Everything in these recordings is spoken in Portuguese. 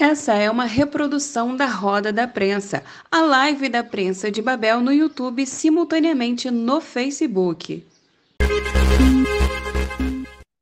Essa é uma reprodução da Roda da Prensa, a live da Prensa de Babel no YouTube simultaneamente no Facebook.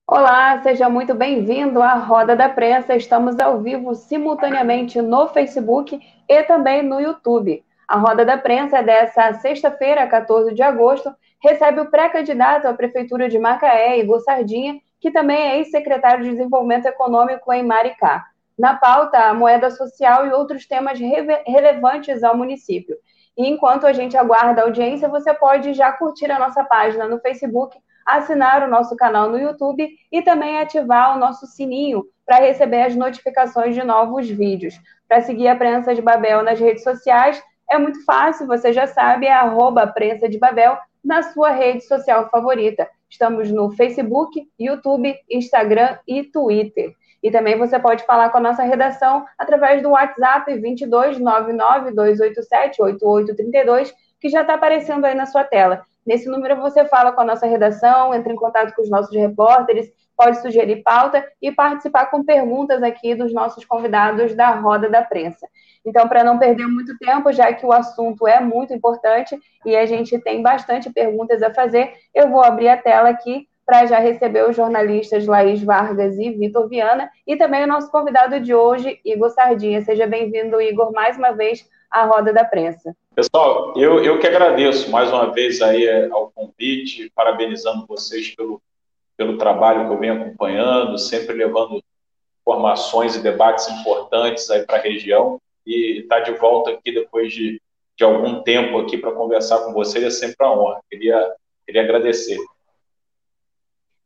Olá, seja muito bem-vindo à Roda da Prensa. Estamos ao vivo simultaneamente no Facebook e também no YouTube. A Roda da Prensa dessa sexta-feira, 14 de agosto, recebe o pré-candidato à Prefeitura de Macaé, Igor Sardinha, que também é ex-secretário de Desenvolvimento Econômico em Maricá. Na pauta, a moeda social e outros temas relevantes ao município. E enquanto a gente aguarda a audiência, você pode já curtir a nossa página no Facebook, assinar o nosso canal no YouTube e também ativar o nosso sininho para receber as notificações de novos vídeos. Para seguir a Prensa de Babel nas redes sociais, é muito fácil, você já sabe, é arroba Prensa de Babel na sua rede social favorita. Estamos no Facebook, YouTube, Instagram e Twitter. E também você pode falar com a nossa redação através do WhatsApp 2299-287-8832, que já está aparecendo aí na sua tela. Nesse número você fala com a nossa redação, entra em contato com os nossos repórteres, pode sugerir pauta e participar com perguntas aqui dos nossos convidados da Roda da Prensa. Então, para não perder muito tempo, já que o assunto é muito importante e a gente tem bastante perguntas a fazer, eu vou abrir a tela aqui para já receber os jornalistas Laís Vargas e Vitor Viana e também o nosso convidado de hoje, Igor Sardinha. Seja bem-vindo, Igor, mais uma vez à Roda da Prensa. Pessoal, eu, eu que agradeço mais uma vez aí é, ao convite, parabenizando vocês pelo, pelo trabalho que eu venho acompanhando, sempre levando informações e debates importantes aí para a região e estar tá de volta aqui depois de, de algum tempo aqui para conversar com vocês é sempre uma honra. Queria, queria agradecer.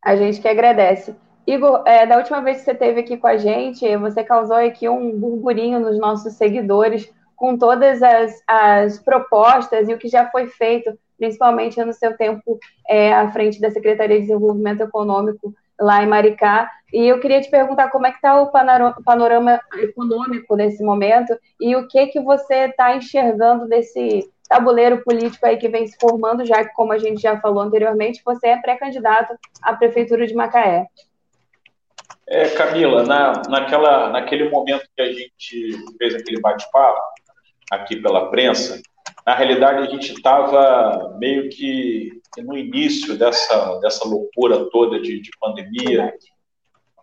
A gente que agradece. Igor, é, da última vez que você esteve aqui com a gente, você causou aqui um burburinho nos nossos seguidores com todas as, as propostas e o que já foi feito, principalmente no seu tempo é, à frente da Secretaria de Desenvolvimento Econômico lá em Maricá. E eu queria te perguntar como é que está o panorama econômico nesse momento e o que que você está enxergando desse tabuleiro político aí que vem se formando, já que, como a gente já falou anteriormente, você é pré-candidato à Prefeitura de Macaé. É, Camila, na, naquela, naquele momento que a gente fez aquele bate-papo aqui pela prensa, na realidade a gente estava meio que no início dessa, dessa loucura toda de, de pandemia.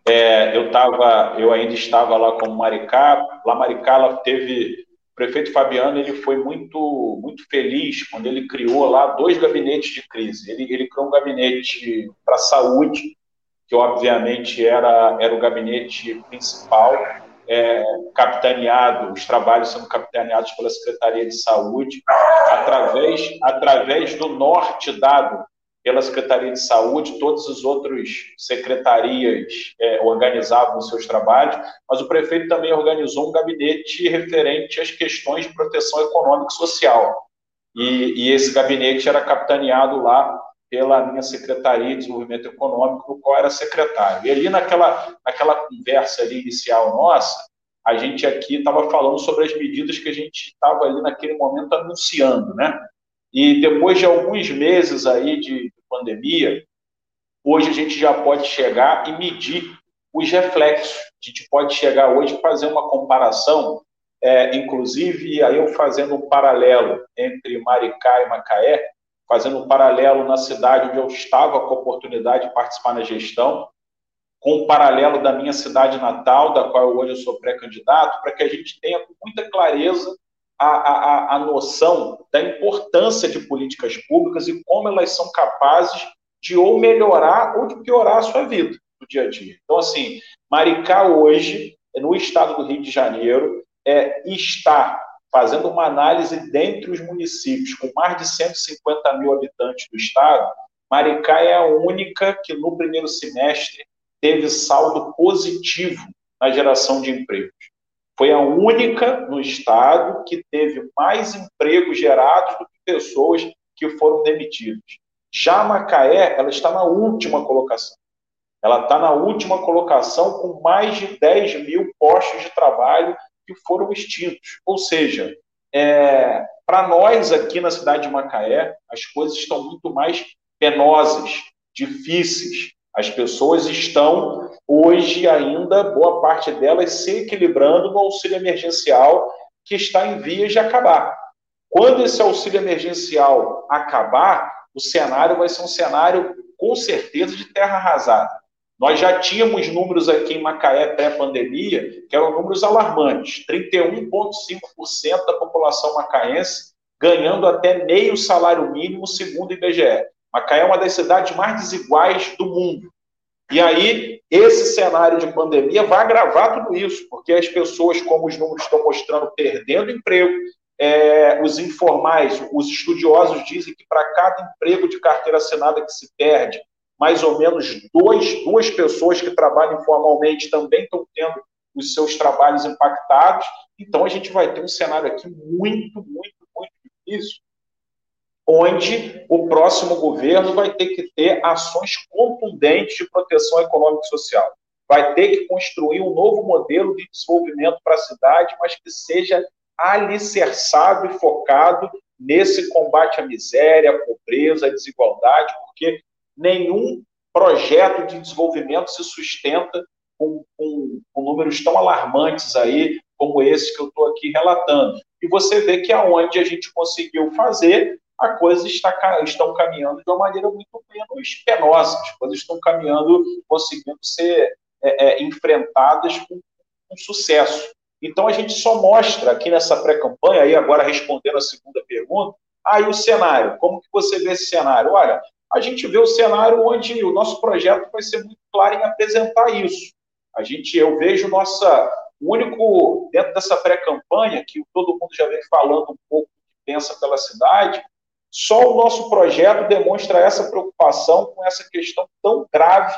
É, eu tava, eu ainda estava lá como Maricá. Lá Maricá ela teve prefeito Fabiano ele foi muito muito feliz quando ele criou lá dois gabinetes de crise. Ele, ele criou um gabinete para saúde, que obviamente era, era o gabinete principal, é, capitaneado, os trabalhos sendo capitaneados pela Secretaria de Saúde, através, através do norte dado pela Secretaria de Saúde, todas as outras secretarias é, organizavam seus trabalhos, mas o prefeito também organizou um gabinete referente às questões de proteção econômica e social. E, e esse gabinete era capitaneado lá pela minha Secretaria de Desenvolvimento Econômico, no qual era secretário. E ali naquela, naquela conversa ali inicial nossa, a gente aqui estava falando sobre as medidas que a gente estava ali naquele momento anunciando, né? E depois de alguns meses aí de pandemia, hoje a gente já pode chegar e medir os reflexos. A gente pode chegar hoje e fazer uma comparação, é, inclusive aí eu fazendo um paralelo entre Maricá e Macaé, fazendo um paralelo na cidade onde eu estava com a oportunidade de participar na gestão, com um paralelo da minha cidade natal, da qual hoje eu sou pré-candidato, para que a gente tenha com muita clareza a, a, a noção da importância de políticas públicas e como elas são capazes de ou melhorar ou de piorar a sua vida no dia a dia. Então, assim, Maricá hoje, no estado do Rio de Janeiro, é, está fazendo uma análise dentre os municípios com mais de 150 mil habitantes do estado, Maricá é a única que no primeiro semestre teve saldo positivo na geração de empregos. Foi a única no estado que teve mais empregos gerados do que pessoas que foram demitidas. Já Macaé, ela está na última colocação. Ela está na última colocação com mais de 10 mil postos de trabalho que foram extintos. Ou seja, é, para nós aqui na cidade de Macaé, as coisas estão muito mais penosas, difíceis. As pessoas estão hoje ainda, boa parte delas, se equilibrando no auxílio emergencial que está em vias de acabar. Quando esse auxílio emergencial acabar, o cenário vai ser um cenário, com certeza, de terra arrasada. Nós já tínhamos números aqui em Macaé pré-pandemia, que eram números alarmantes: 31,5% da população macaense ganhando até meio salário mínimo, segundo o IBGE. Macaé é uma das cidades mais desiguais do mundo. E aí, esse cenário de pandemia vai agravar tudo isso, porque as pessoas, como os números estão mostrando, perdendo emprego, é, os informais, os estudiosos dizem que para cada emprego de carteira assinada que se perde, mais ou menos dois, duas pessoas que trabalham informalmente também estão tendo os seus trabalhos impactados. Então, a gente vai ter um cenário aqui muito, muito, muito difícil, onde o próximo governo vai ter que ter ações contundentes de proteção econômica e social. Vai ter que construir um novo modelo de desenvolvimento para a cidade, mas que seja alicerçado e focado nesse combate à miséria, à pobreza, à desigualdade, porque nenhum projeto de desenvolvimento se sustenta com, com, com números tão alarmantes aí como esse que eu estou aqui relatando. E você vê que aonde a gente conseguiu fazer, a coisa está estão caminhando de uma maneira muito menos penosa, as coisas estão caminhando, conseguindo ser é, é, enfrentadas com, com sucesso. Então a gente só mostra aqui nessa pré-campanha, aí agora respondendo a segunda pergunta, aí o cenário, como que você vê esse cenário? Olha, a gente vê o cenário onde o nosso projeto vai ser muito claro em apresentar isso. A gente, eu vejo nossa, o único, dentro dessa pré-campanha, que todo mundo já vem falando um pouco pensa pela cidade, só o nosso projeto demonstra essa preocupação com essa questão tão grave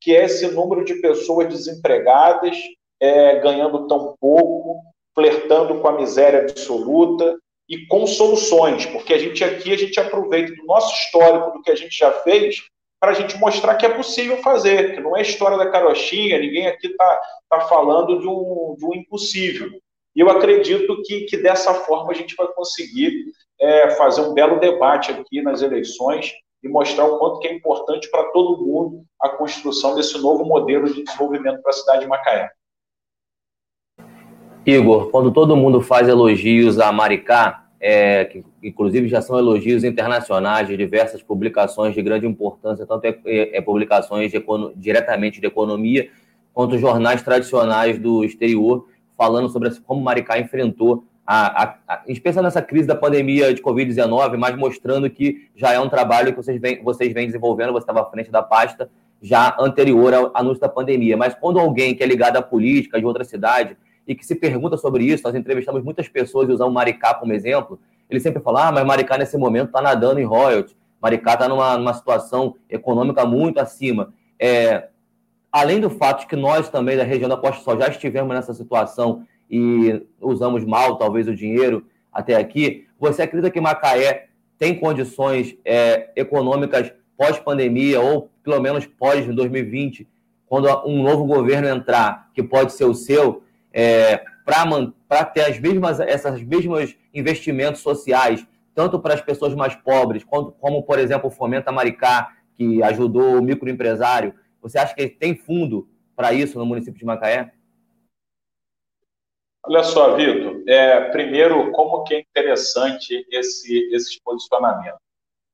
que é esse número de pessoas desempregadas, é, ganhando tão pouco, flertando com a miséria absoluta e com soluções, porque a gente aqui a gente aproveita do nosso histórico, do que a gente já fez, para a gente mostrar que é possível fazer, que não é história da carochinha, ninguém aqui está tá falando de um, de um impossível. E eu acredito que, que dessa forma a gente vai conseguir é, fazer um belo debate aqui nas eleições e mostrar o quanto que é importante para todo mundo a construção desse novo modelo de desenvolvimento para a cidade de Macaé. Igor, quando todo mundo faz elogios a Maricá, é, que inclusive já são elogios internacionais de diversas publicações de grande importância, tanto é, é, é pensões de, diretamente de economia, quanto jornais tradicionais do exterior, falando sobre como Maricá enfrentou, a, a, a, especialmente nessa crise da pandemia de Covid-19, mas mostrando que já é um trabalho que vocês vêm, vocês desenvolvendo, você estava à frente da pasta já anterior ao anúncio da pandemia. Mas quando alguém que é ligado à política de outra cidade e que se pergunta sobre isso, nós entrevistamos muitas pessoas e usamos Maricá como exemplo, ele sempre fala, ah, mas Maricá nesse momento está nadando em royalties, Maricá está numa, numa situação econômica muito acima. É, além do fato de que nós também da região da Costa Sol já estivemos nessa situação e usamos mal talvez o dinheiro até aqui, você acredita que Macaé tem condições é, econômicas pós-pandemia ou pelo menos pós-2020, quando um novo governo entrar, que pode ser o seu, é, para ter as mesmas, essas mesmas investimentos sociais, tanto para as pessoas mais pobres, quanto, como, por exemplo, o Fomenta Maricá, que ajudou o microempresário. Você acha que tem fundo para isso no município de Macaé? Olha só, Vitor, é, primeiro, como que é interessante esse, esse posicionamento.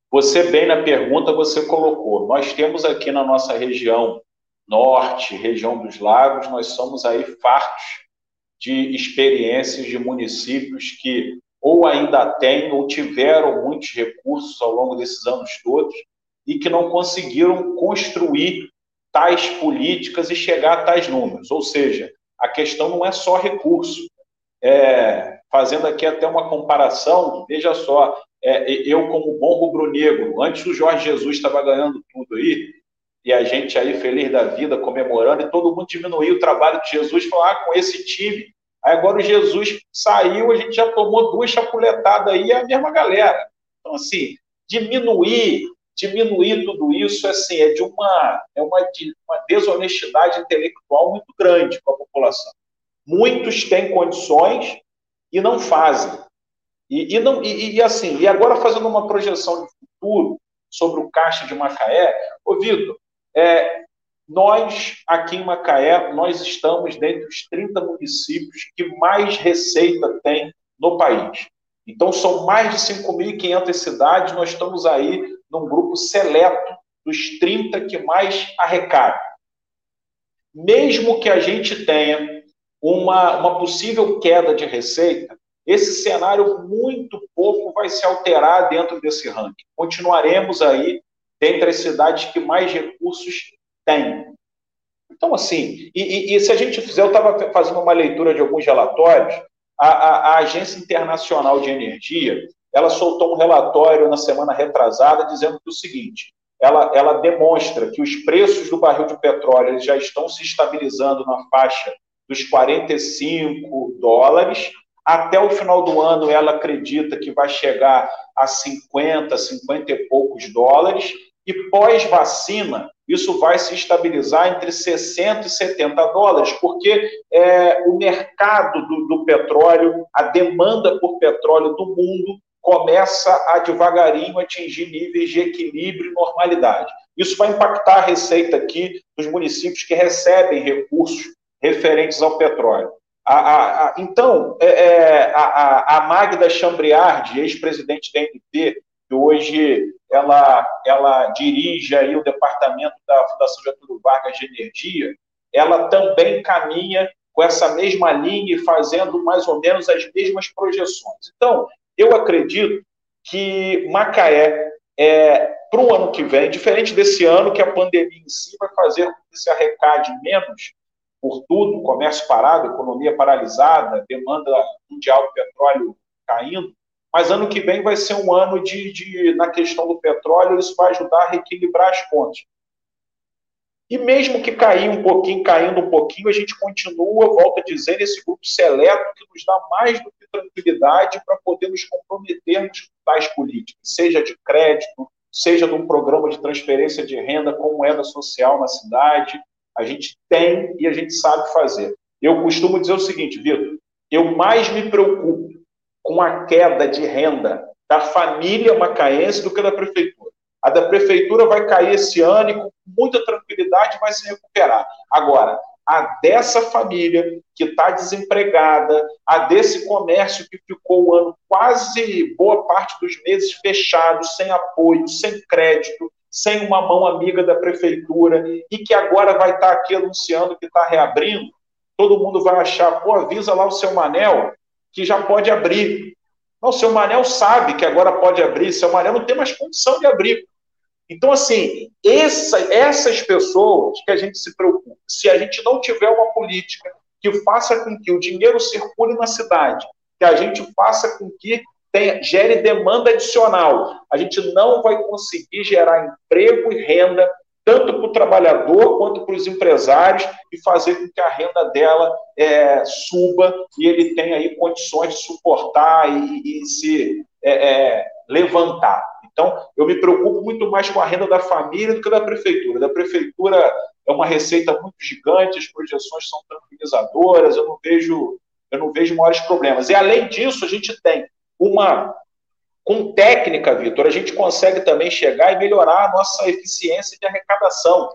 Você bem na pergunta, você colocou, nós temos aqui na nossa região norte, região dos lagos, nós somos aí fartos de experiências de municípios que ou ainda têm ou tiveram muitos recursos ao longo desses anos todos e que não conseguiram construir tais políticas e chegar a tais números. Ou seja, a questão não é só recurso. É, fazendo aqui até uma comparação, veja só, é, eu como bom rubro-negro, antes o Jorge Jesus estava ganhando tudo aí, e a gente aí feliz da vida, comemorando, e todo mundo diminuiu o trabalho de Jesus, falou, ah, com esse time Aí agora o Jesus saiu, a gente já tomou duas chapuletadas aí, é a mesma galera. Então, assim, diminuir, diminuir tudo isso, assim, é de uma, é uma, de uma desonestidade intelectual muito grande com a população. Muitos têm condições e não fazem. E, e, não, e, e, assim, e agora fazendo uma projeção de futuro sobre o caixa de Macaé, ô Vitor, é, Nós, aqui em Macaé, nós estamos dentre os 30 municípios que mais receita tem no país. Então, são mais de 5.500 cidades, nós estamos aí num grupo seleto dos 30 que mais arrecadam. Mesmo que a gente tenha uma, uma possível queda de receita, esse cenário muito pouco vai se alterar dentro desse ranking. Continuaremos aí dentre as cidades que mais recursos têm. Então, assim, e, e, e se a gente fizer, eu estava fazendo uma leitura de alguns relatórios, a, a, a, Agência Internacional de Energia, ela soltou um relatório na semana retrasada dizendo que o seguinte, ela, ela demonstra que os preços do barril de petróleo já estão se estabilizando na faixa dos 45 dólares, até o final do ano, ela acredita que vai chegar a 50, 50 e poucos dólares. E pós-vacina, isso vai se estabilizar entre 60 e 70 dólares, porque é, o mercado do, do petróleo, a demanda por petróleo do mundo, começa a devagarinho atingir níveis de equilíbrio e normalidade. Isso vai impactar a receita aqui dos municípios que recebem recursos referentes ao petróleo. A, a, a, então, é, é a, Magda Chambriard, ex-presidente da NP, que hoje ela, ela dirige aí o departamento da Fundação Getúlio Vargas de Energia, ela também caminha com essa mesma linha e fazendo mais ou menos as mesmas projeções. Então, eu acredito que Macaé, é, para o ano que vem, diferente desse ano que a pandemia em si vai fazer com que se arrecade menos, por tudo, comércio parado, economia paralisada, demanda mundial de petróleo caindo, mas ano que vem vai ser um ano de, de, na questão do petróleo, isso vai ajudar a reequilibrar as contas. E mesmo que cair um pouquinho, caindo um pouquinho, a gente continua, volta a dizer, esse grupo seleto que nos dá mais do que tranquilidade para poder nos comprometermos com tais políticas, seja de crédito, seja de um programa de transferência de renda com moeda social na cidade, a gente tem e a gente sabe fazer. Eu costumo dizer o seguinte, Vitor, eu mais me preocupo com a queda de renda da família macaense do que da prefeitura. A da prefeitura vai cair esse ano e com muita tranquilidade vai se recuperar. Agora, a dessa família que está desempregada, a desse comércio que ficou o ano quase boa parte dos meses fechado, sem apoio, sem crédito, sem uma mão amiga da prefeitura e que agora vai estar aqui anunciando que está reabrindo, todo mundo vai achar, pô, avisa lá o seu Manel que já pode abrir. Não, o seu Manel sabe que agora pode abrir, seu Manel não tem mais condição de abrir. Então, assim, essa, essas pessoas que a gente se preocupa, se a gente não tiver uma política que faça com que o dinheiro circule na cidade, que a gente faça com que tenha, gere demanda adicional. A gente não vai conseguir gerar emprego e renda tanto para o trabalhador quanto para os empresários e fazer com que a renda dela é, suba e ele tenha aí condições de suportar e, e se é, é, levantar. Então, eu me preocupo muito mais com a renda da família do que da prefeitura. Da prefeitura é uma receita muito gigante, as projeções são tranquilizadoras, eu não vejo, eu não vejo maiores problemas. E além disso, a gente tem uma com técnica, Vitor, a gente consegue também chegar e melhorar a nossa eficiência de arrecadação.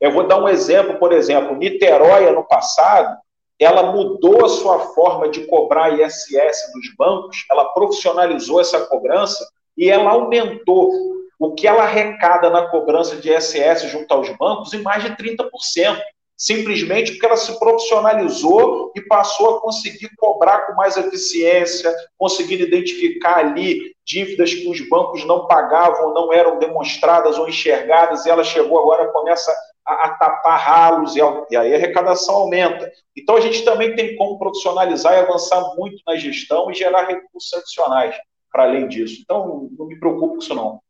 Eu vou dar um exemplo, por exemplo, Niterói, ano passado, ela mudou a sua forma de cobrar ISS dos bancos, ela profissionalizou essa cobrança e ela aumentou o que ela arrecada na cobrança de ISS junto aos bancos em mais de 30% simplesmente porque ela se profissionalizou e passou a conseguir cobrar com mais eficiência, conseguindo identificar ali dívidas que os bancos não pagavam, não eram demonstradas ou enxergadas, e ela chegou agora, começa a, a tapar ralos, e, e aí a arrecadação aumenta. Então a gente também tem como profissionalizar e avançar muito na gestão e gerar recursos adicionais para além disso. Então, não me preocupo com isso não.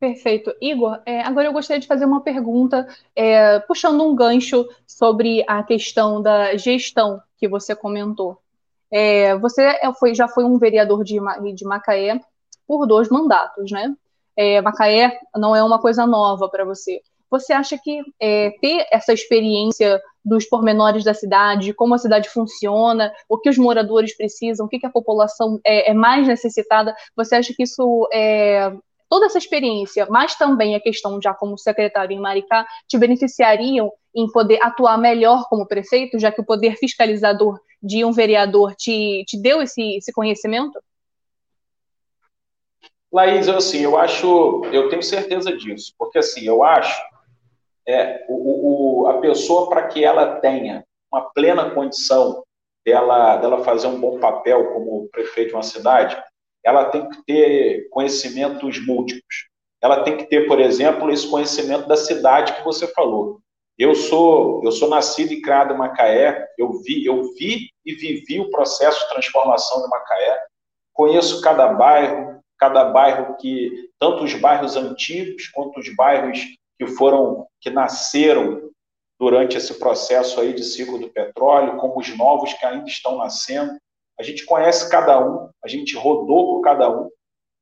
Perfeito. Igor, é, agora eu gostaria de fazer uma pergunta, é, puxando um gancho sobre a questão da gestão que você comentou. É, você é, foi, já foi um vereador de, de Macaé por dois mandatos, né? É, Macaé não é uma coisa nova para você. Você acha que é, ter essa experiência dos pormenores da cidade, como a cidade funciona, o que os moradores precisam, o que, que a população é, é mais necessitada, você acha que isso é, toda essa experiência, mas também a questão já como secretário em Maricá, te beneficiariam em poder atuar melhor como prefeito, já que o poder fiscalizador de um vereador te, te deu esse, esse conhecimento? Laís, assim, eu acho, eu tenho certeza disso, porque assim, eu acho é, o, o a pessoa para que ela tenha uma plena condição dela, dela fazer um bom papel como prefeito de uma cidade, ela tem que ter conhecimentos múltiplos. Ela tem que ter, por exemplo, esse conhecimento da cidade que você falou. Eu sou eu sou nascido e criado em Macaé. Eu vi eu vi e vivi o processo de transformação de Macaé. Conheço cada bairro, cada bairro que tanto os bairros antigos quanto os bairros que foram que nasceram durante esse processo aí de ciclo do petróleo, como os novos que ainda estão nascendo. A gente conhece cada um, a gente rodou por cada um.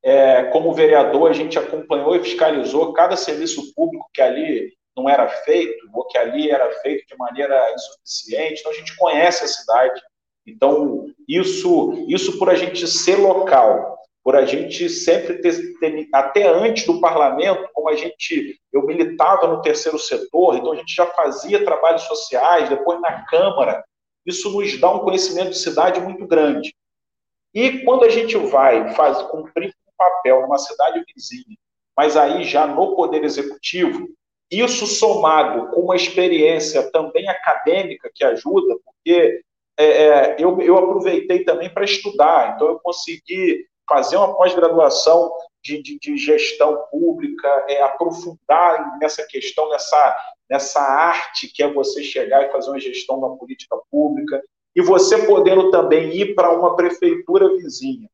É, como vereador, a gente acompanhou e fiscalizou cada serviço público que ali não era feito, ou que ali era feito de maneira insuficiente. Então, a gente conhece a cidade. Então, isso, isso por a gente ser local, por a gente sempre ter, ter, até antes do parlamento, como a gente, eu militava no terceiro setor, então a gente já fazia trabalhos sociais, depois na Câmara, isso nos dá um conhecimento de cidade muito grande. E quando a gente vai faz, cumprir um papel numa cidade vizinha, mas aí já no Poder Executivo, isso somado com uma experiência também acadêmica que ajuda, porque é, é eu, eu aproveitei também para estudar, então eu consegui fazer uma pós-graduação de, de, de, gestão pública, é, aprofundar nessa questão, nessa, nessa arte que é você chegar e fazer uma gestão da política pública, e você podendo também ir para uma prefeitura vizinha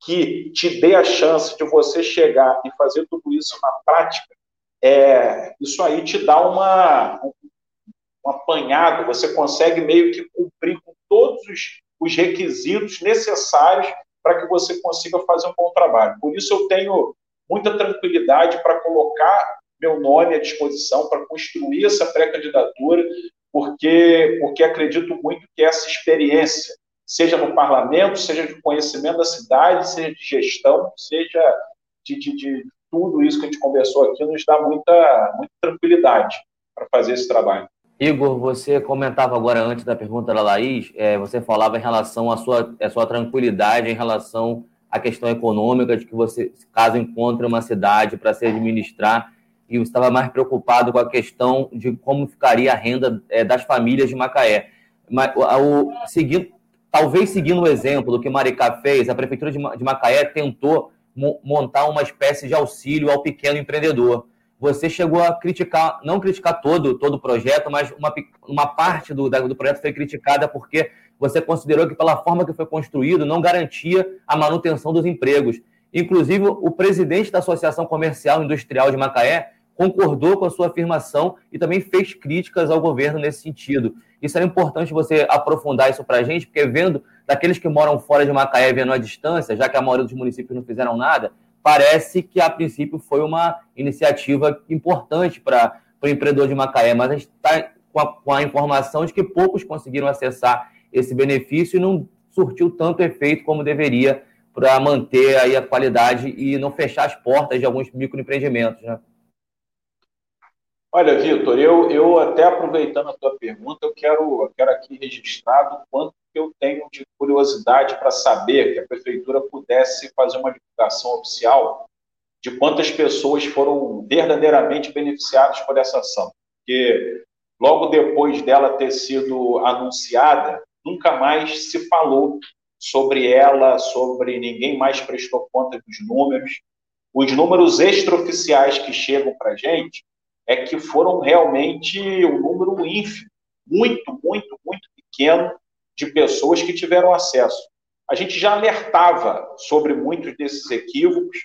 que te dê a chance de você chegar e fazer tudo isso na prática, é, isso aí te dá uma, um apanhado, você consegue meio que cumprir com todos os, os requisitos necessários para que você consiga fazer um bom trabalho. Por isso eu tenho muita tranquilidade para colocar meu nome à disposição para construir essa pré-candidatura, porque, porque acredito muito que essa experiência, seja no parlamento, seja de conhecimento da cidade, seja de gestão, seja de, de, de tudo isso que a gente conversou aqui, nos dá muita, muita tranquilidade para fazer esse trabalho. Igor, você comentava agora antes da pergunta da Laís, é, você falava em relação à sua, à sua tranquilidade em relação à questão econômica, de que você, caso encontre uma cidade para se administrar, e você estava mais preocupado com a questão de como ficaria a renda é, das famílias de Macaé. Mas, o, seguindo, talvez seguindo o exemplo do que Maricá fez, a Prefeitura de, de Macaé tentou montar uma espécie de auxílio ao pequeno empreendedor você chegou a criticar, não criticar todo, todo o projeto, mas uma, uma parte do, do projeto foi criticada porque você considerou que, pela forma que foi construído, não garantia a manutenção dos empregos. Inclusive, o presidente da Associação Comercial Industrial de Macaé concordou com a sua afirmação e também fez críticas ao governo nesse sentido. Isso era importante você aprofundar isso para a gente, porque vendo daqueles que moram fora de Macaé, vendo a distância, já que a maioria dos municípios não fizeram nada, parece que a princípio foi uma iniciativa importante para o empreendedor de Macaé, mas a gente está com, com, a informação de que poucos conseguiram acessar esse benefício e não surtiu tanto efeito como deveria para manter aí a qualidade e não fechar as portas de alguns microempreendimentos, né? Olha, Vitor, eu, eu até aproveitando a tua pergunta, eu quero, eu quero aqui registrado quanto que eu tenho de curiosidade para saber que a prefeitura pudesse fazer uma divulgação oficial de quantas pessoas foram verdadeiramente beneficiadas por essa ação. Porque logo depois dela ter sido anunciada, nunca mais se falou sobre ela, sobre ninguém mais prestou conta dos números. Os números extraoficiais que chegam para a gente é que foram realmente um número ínfimo, muito, muito, muito pequeno de pessoas que tiveram acesso. A gente já alertava sobre muitos desses equívocos.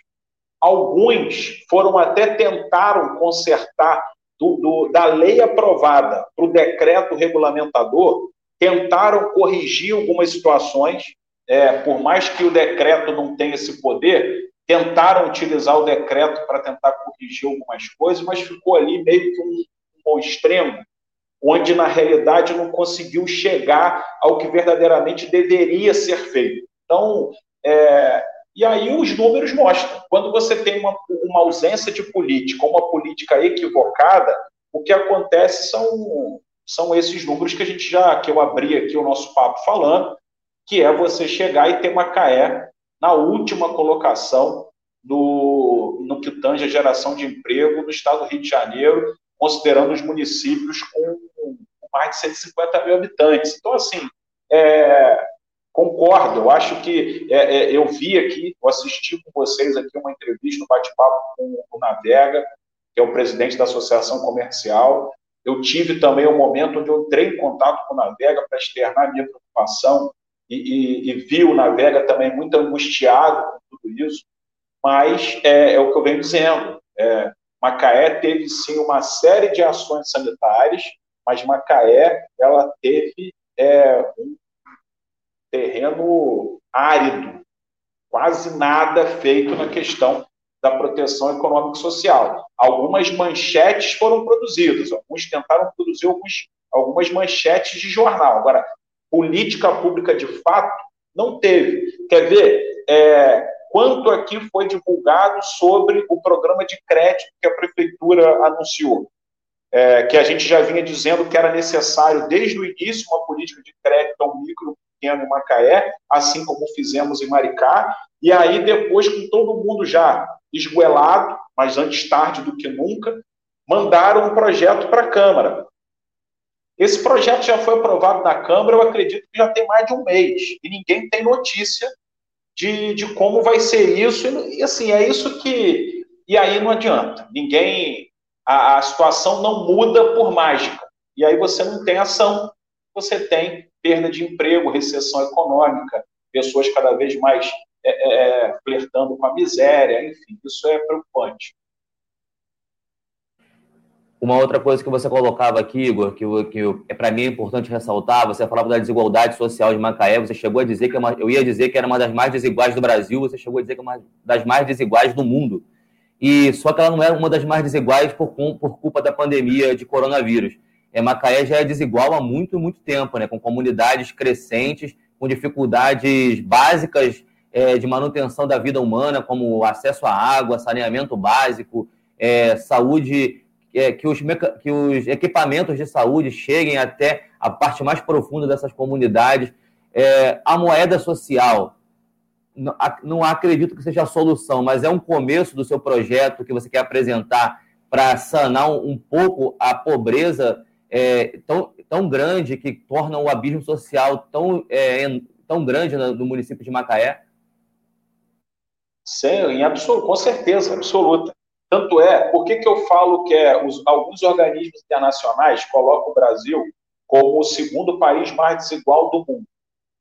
Alguns foram até tentaram consertar do, do, da lei aprovada para o decreto regulamentador, tentaram corrigir algumas situações, é, por mais que o decreto não tenha esse poder, tentaram utilizar o decreto para tentar corrigir algumas coisas, mas ficou ali meio que um, um extremo, onde na realidade não conseguiu chegar ao que verdadeiramente deveria ser feito. Então, é, E aí os números mostram. Quando você tem uma, uma ausência de política, uma política equivocada, o que acontece são, são esses números que a gente já, que eu abri aqui o nosso papo falando, que é você chegar e ter Macaé na última colocação no, no que tange a geração de emprego no estado do Rio de Janeiro, considerando os municípios com, com mais de 150 mil habitantes. Então, assim, é, concordo, eu acho que é, é, eu vi aqui, eu assisti com vocês aqui uma entrevista, um bate-papo com o Navega, que é o presidente da Associação Comercial. Eu tive também um momento onde eu entrei em contato com o Navega para externar minha preocupação e, e, e, vi o Navega também muito angustiado com tudo isso, mas é, é o que eu venho dizendo. É, Macaé teve sim uma série de ações sanitárias, mas Macaé ela teve é, um terreno árido, quase nada feito na questão da proteção econômica e social. Algumas manchetes foram produzidas, alguns tentaram produzir alguns, algumas manchetes de jornal. Agora, política pública de fato não teve. Quer ver é, quanto aqui foi divulgado sobre o programa de crédito que a prefeitura anunciou? É, que a gente já vinha dizendo que era necessário desde o início uma política de crédito ao micro pequeno em Macaé, assim como fizemos em Maricá, e aí depois, com todo mundo já esguelado, mas antes tarde do que nunca, mandaram um projeto para a Câmara. Esse projeto já foi aprovado na Câmara, eu acredito que já tem mais de um mês, e ninguém tem notícia de, de como vai ser isso, e assim, é isso que. E aí não adianta, ninguém. A, a situação não muda por mágica, e aí você não tem ação, você tem perda de emprego, recessão econômica, pessoas cada vez mais é, é, é, flertando com a miséria, enfim, isso é preocupante. Uma outra coisa que você colocava aqui, Igor, que, que é para mim é importante ressaltar, você falava da desigualdade social de Macaé, você chegou a dizer que é uma, eu ia dizer que era uma das mais desiguais do Brasil, você chegou a dizer que é uma das mais desiguais do mundo. E só que ela não é uma das mais desiguais por, por culpa da pandemia de coronavírus é, Macaé já é desigual há muito, muito tempo, né? com comunidades crescentes, com dificuldades básicas é, de manutenção da vida humana, como acesso à água, saneamento básico, é, saúde, que, os, que os equipamentos de saúde cheguem até a parte mais profunda dessas comunidades. É, a moeda social, não, não acredito que seja a solução, mas é um começo do seu projeto que você quer apresentar para sanar um, um pouco a pobreza é, tão, tão grande que torna o abismo social tão, é, tão grande no, no, município de Macaé? Sim, em absoluto, com certeza, absoluta. Tanto é, por que, que eu falo que é, os, alguns organismos internacionais colocam o Brasil como o segundo país mais desigual do mundo?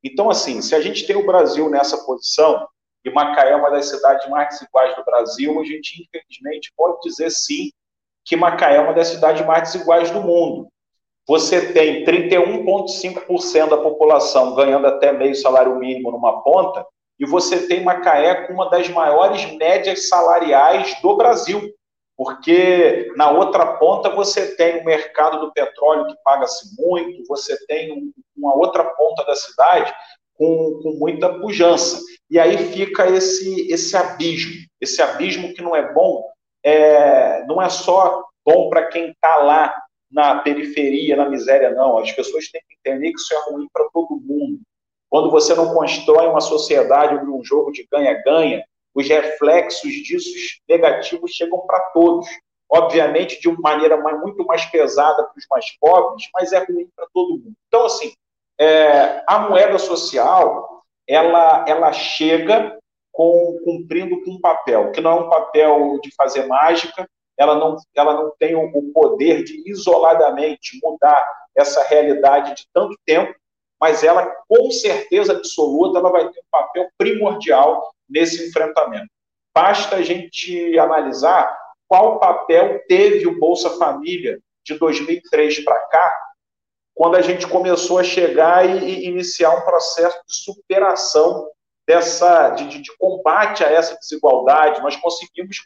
Então, assim, se a gente tem o Brasil nessa posição, e Macaé é uma das cidades mais desiguais do Brasil, a gente, infelizmente, pode dizer sim que Macaé é uma das cidades mais desiguais do mundo você tem 31,5% da população ganhando até meio salário mínimo numa ponta, e você tem Macaé com uma das maiores médias salariais do Brasil, porque na outra ponta você tem o mercado do petróleo que paga-se muito, você tem uma outra ponta da cidade com, com muita pujança. E aí fica esse, esse abismo, esse abismo que não é bom, é, não é só bom para quem está lá na periferia, na miséria, não. As pessoas têm que entender que isso é ruim para todo mundo. Quando você não constrói uma sociedade onde um jogo de ganha-ganha, os reflexos disso negativos chegam para todos. Obviamente, de uma maneira muito mais pesada para os mais pobres, mas é ruim para todo mundo. Então, assim, é, a moeda social, ela, ela chega com, cumprindo com um papel, que não é um papel de fazer mágica, ela não, ela não tem o poder de isoladamente mudar essa realidade de tanto tempo, mas ela, com certeza absoluta, ela vai ter um papel primordial nesse enfrentamento. Basta a gente analisar qual papel teve o Bolsa Família de 2003 para cá, quando a gente começou a chegar e, iniciar um processo de superação dessa, de, de, combate a essa desigualdade. Nós conseguimos,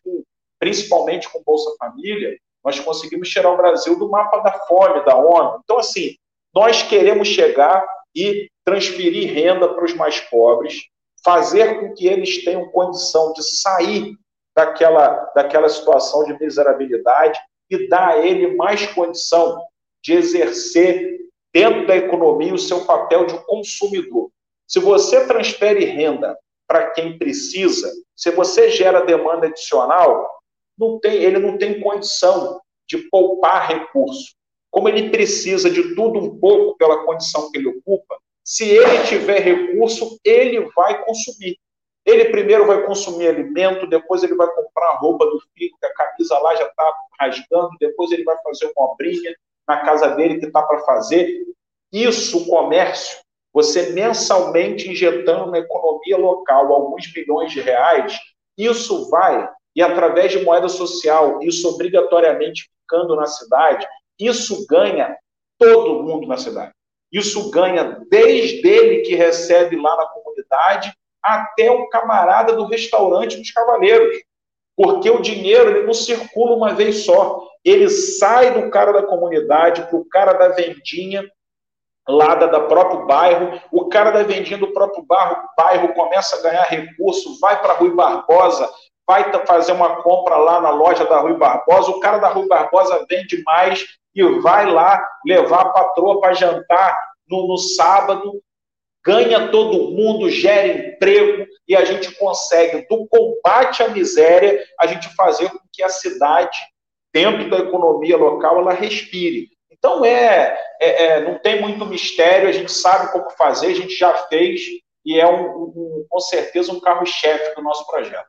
principalmente com Bolsa Família, nós conseguimos tirar o Brasil do mapa da fome da ONU. Então, assim, nós queremos chegar e transferir renda para os mais pobres, fazer com que eles tenham condição de sair daquela, daquela situação de miserabilidade e dar a ele mais condição de exercer dentro da economia o seu papel de consumidor. Se você transfere renda para quem precisa, se você gera demanda adicional, não tem, ele não tem condição de poupar recurso. Como ele precisa de tudo um pouco pela condição que ele ocupa, se ele tiver recurso, ele vai consumir. Ele primeiro vai consumir alimento, depois ele vai comprar a roupa do filho, que a camisa lá já está rasgando, depois ele vai fazer uma obrinha na casa dele que está para fazer. Isso, comércio, você mensalmente injetando na economia local alguns milhões de reais, isso vai, e através de moeda social, isso obrigatoriamente ficando na cidade, isso ganha todo mundo na cidade. Isso ganha desde ele que recebe lá na comunidade até o camarada do restaurante dos cavaleiros. Porque o dinheiro ele não circula uma vez só. Ele sai do cara da comunidade para o cara da vendinha, lá da, da próprio bairro. O cara da vendinha do próprio bairro, bairro começa a ganhar recurso, vai para Rui Barbosa, vai fazer uma compra lá na loja da Rui Barbosa. O cara da Rui Barbosa vende mais e vai lá levar a patroa para jantar no, no sábado, ganha todo mundo, gera emprego e a gente consegue, do combate à miséria, a gente fazer com que a cidade, dentro da economia local, ela respire. Então é, é, é não tem muito mistério, a gente sabe como fazer, a gente já fez e é um, um, com certeza um carro-chefe do nosso projeto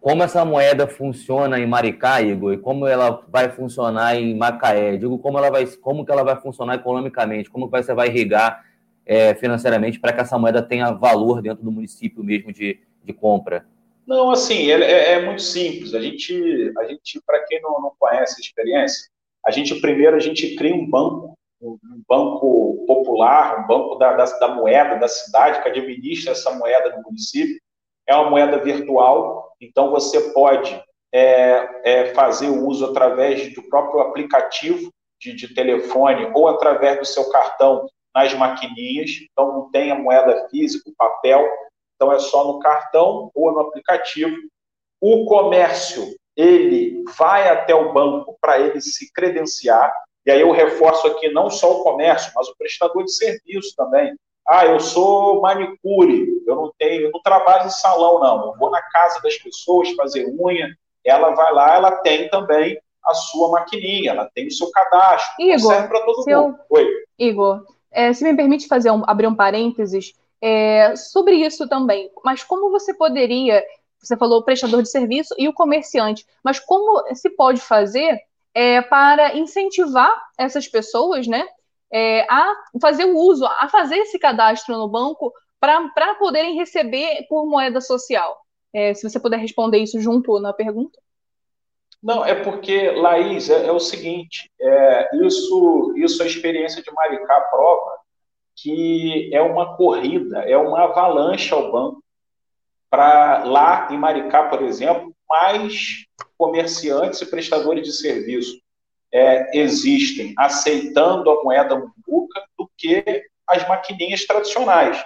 como essa moeda funciona em Maricá, Igor, e como ela vai funcionar em Macaé. Digo, como ela vai, como que ela vai funcionar economicamente, como você vai irrigar é, financeiramente para que essa moeda tenha valor dentro do município mesmo de, de compra. Não, assim, é, é, muito simples. A gente, a gente para quem não, não conhece a experiência, a gente primeiro a gente cria um banco, um banco popular, um banco da, da, da moeda da cidade que administra essa moeda no município. É uma moeda virtual então, você pode é, é, fazer o uso através do próprio aplicativo de, de, telefone ou através do seu cartão nas maquininhas. Então, não tem a moeda física, o papel. Então, é só no cartão ou no aplicativo. O comércio, ele vai até o banco para ele se credenciar. E aí eu reforço aqui não só o comércio, mas o prestador de serviço também. Ah, eu sou manicure, eu não tenho, eu não trabalho em salão, não. Eu vou na casa das pessoas fazer unha. Ela vai lá, ela tem também a sua maquininha, ela tem o seu cadastro. Igor, serve para todo mundo. Eu... Oi. Igor, é, se me permite fazer um, abrir um parênteses é, sobre isso também. Mas como você poderia, você falou o prestador de serviço e o comerciante, mas como se pode fazer é, para incentivar essas pessoas, né, é, a fazer o uso, a fazer esse cadastro no banco para poderem receber por moeda social. É, se você puder responder isso junto na pergunta. Não, é porque, Laís, é, é o seguinte, é, isso, isso a experiência de Maricá prova que é uma corrida, é uma avalanche ao banco. Para lá em Maricá, por exemplo, mais comerciantes e prestadores de serviço é, existem aceitando a moeda muvuca do que as maquininhas tradicionais.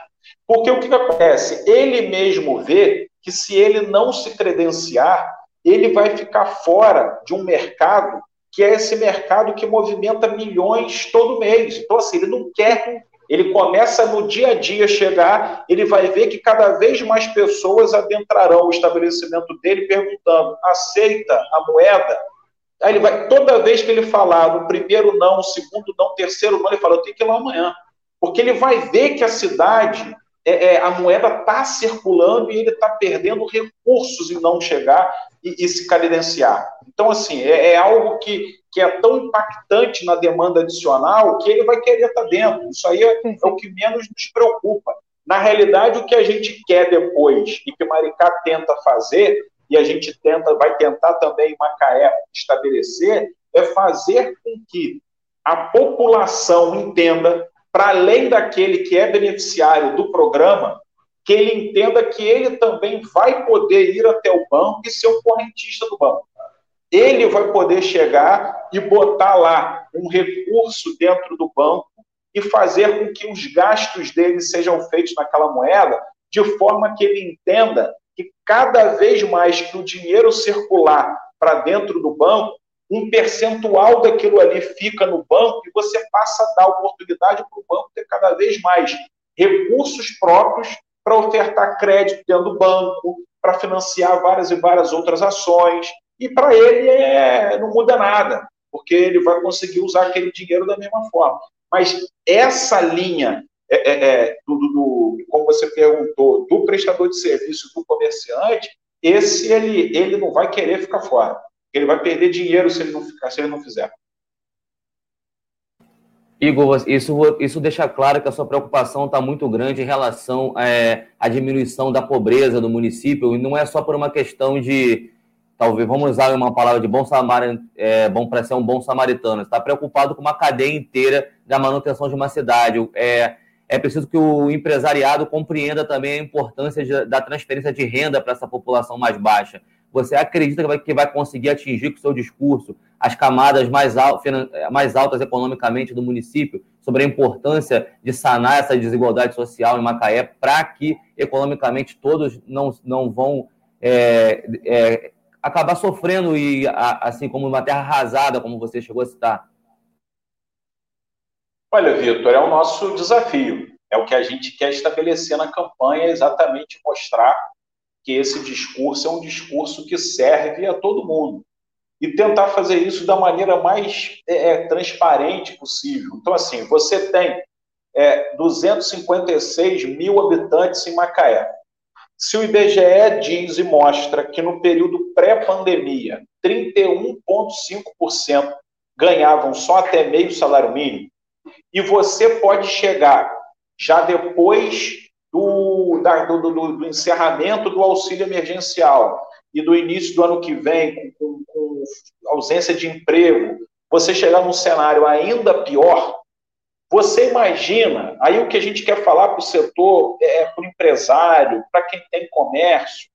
Porque o que, que acontece? Ele mesmo vê que se ele não se credenciar, ele vai ficar fora de um mercado que é esse mercado que movimenta milhões todo mês. Então, assim, ele não quer. Ele começa no dia a dia chegar, ele vai ver que cada vez mais pessoas adentrarão o estabelecimento dele perguntando: aceita a moeda? Aí ele vai, toda vez que ele falar no primeiro não, o segundo não, o terceiro não, ele fala, eu tenho que ir lá amanhã. Porque ele vai ver que a cidade, é, é, a moeda está circulando e ele está perdendo recursos em não chegar e, e se credenciar. Então, assim, é, é, algo que, que é tão impactante na demanda adicional que ele vai querer estar tá dentro. Isso aí é, é o que menos nos preocupa. Na realidade, o que a gente quer depois e que Maricá tenta fazer e a gente tenta, vai tentar também em Macaé estabelecer, é fazer com que a população entenda, para além daquele que é beneficiário do programa, que ele entenda que ele também vai poder ir até o banco e ser um correntista do banco. Ele vai poder chegar e botar lá um recurso dentro do banco e fazer com que os gastos dele sejam feitos naquela moeda, de forma que ele entenda que cada vez mais que o dinheiro circular para dentro do banco, um percentual daquilo ali fica no banco e você passa a dar oportunidade para o banco ter cada vez mais recursos próprios para ofertar crédito dentro do banco, para financiar várias e várias outras ações. E para ele é, não muda nada, porque ele vai conseguir usar aquele dinheiro da mesma forma. Mas essa linha, é, é, é, do, do, como você perguntou, do prestador de serviço, do comerciante, esse ele, ele não vai querer ficar fora. Ele vai perder dinheiro se ele não, ficar, se ele não fizer. Igor, isso, isso deixa claro que a sua preocupação está muito grande em relação é, à diminuição da pobreza do município, e não é só por uma questão de talvez, vamos usar uma palavra de bom samaritano, é, bom para ser um bom samaritano, está preocupado com uma cadeia inteira da manutenção de uma cidade. É, é preciso que o empresariado compreenda também a importância de, da transferência de renda para essa população mais baixa. Você acredita que vai, que vai conseguir atingir com o seu discurso as camadas mais, al, mais altas economicamente do município sobre a importância de sanar essa desigualdade social em Macaé para que economicamente todos não, não vão é, é, acabar sofrendo e assim como uma terra arrasada, como você chegou a citar? Olha, Vitor, é o nosso desafio. É o que a gente quer estabelecer na campanha, exatamente mostrar que esse discurso é um discurso que serve a todo mundo. E tentar fazer isso da maneira mais é, é transparente possível. Então, assim, você tem é, 256 mil habitantes em Macaé. Se o IBGE diz e mostra que no período pré-pandemia, 31,5% ganhavam só até meio salário mínimo, e você pode chegar já depois do, da, do, do, do, encerramento do auxílio emergencial e do início do ano que vem, com, com, ausência de emprego, você chegar num cenário ainda pior, você imagina, aí o que a gente quer falar para o setor, é, para o empresário, para quem tem comércio,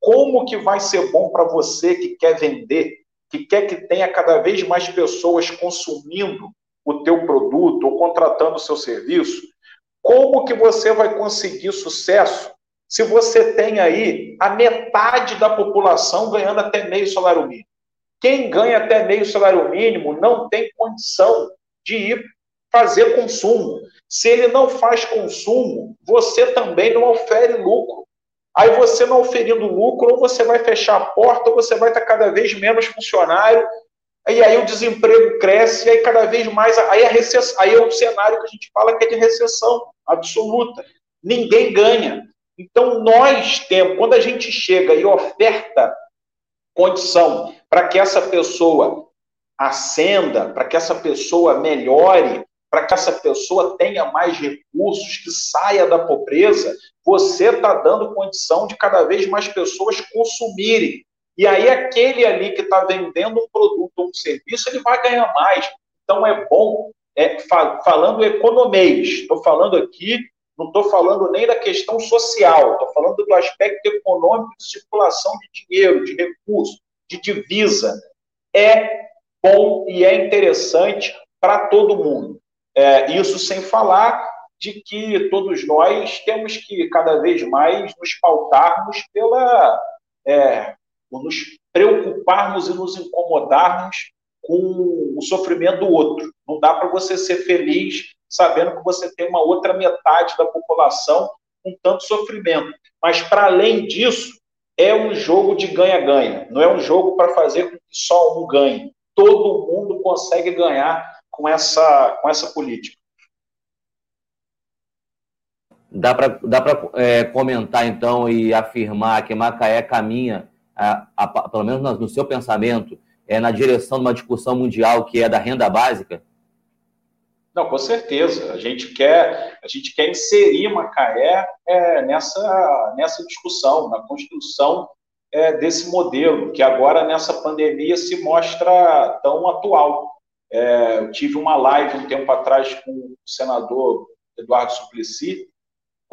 como que vai ser bom para você que quer vender, que quer que tenha cada vez mais pessoas consumindo o teu produto ou contratando o seu serviço, como que você vai conseguir sucesso se você tem aí a metade da população ganhando até meio salário mínimo? Quem ganha até meio salário mínimo não tem condição de ir fazer consumo. Se ele não faz consumo, você também não ofere lucro. Aí você não oferindo lucro, ou você vai fechar a porta, ou você vai estar cada vez menos funcionário, e aí o desemprego cresce, e aí cada vez mais, aí, a recessão, aí é o cenário que a gente fala que é de recessão absoluta. Ninguém ganha. Então nós temos, quando a gente chega e oferta condição para que essa pessoa ascenda, para que essa pessoa melhore, para que essa pessoa tenha mais recursos, que saia da pobreza, você está dando condição de cada vez mais pessoas consumirem. E aí, aquele ali que está vendendo um produto ou um serviço, ele vai ganhar mais. Então, é bom, é, falando economês, estou falando aqui, não estou falando nem da questão social, estou falando do aspecto econômico de circulação de dinheiro, de recurso, de divisa. É bom e é interessante para todo mundo. É, isso sem falar de que todos nós temos que cada vez mais nos pautarmos pela. É, nos preocuparmos e nos incomodarmos com o sofrimento do outro. Não dá para você ser feliz sabendo que você tem uma outra metade da população com tanto sofrimento. Mas, para além disso, é um jogo de ganha-ganha. Não é um jogo para fazer com que só um ganhe. Todo mundo consegue ganhar com essa, com essa política. Dá para dá é, comentar, então, e afirmar que Macaé caminha, a, a, pelo menos no seu pensamento, é, na direção de uma discussão mundial que é da renda básica? Não, com certeza. A gente quer, a gente quer inserir Macaé é, nessa, nessa discussão, na construção é, desse modelo, que agora, nessa pandemia, se mostra tão atual. É, eu tive uma live um tempo atrás com o senador Eduardo Suplicy.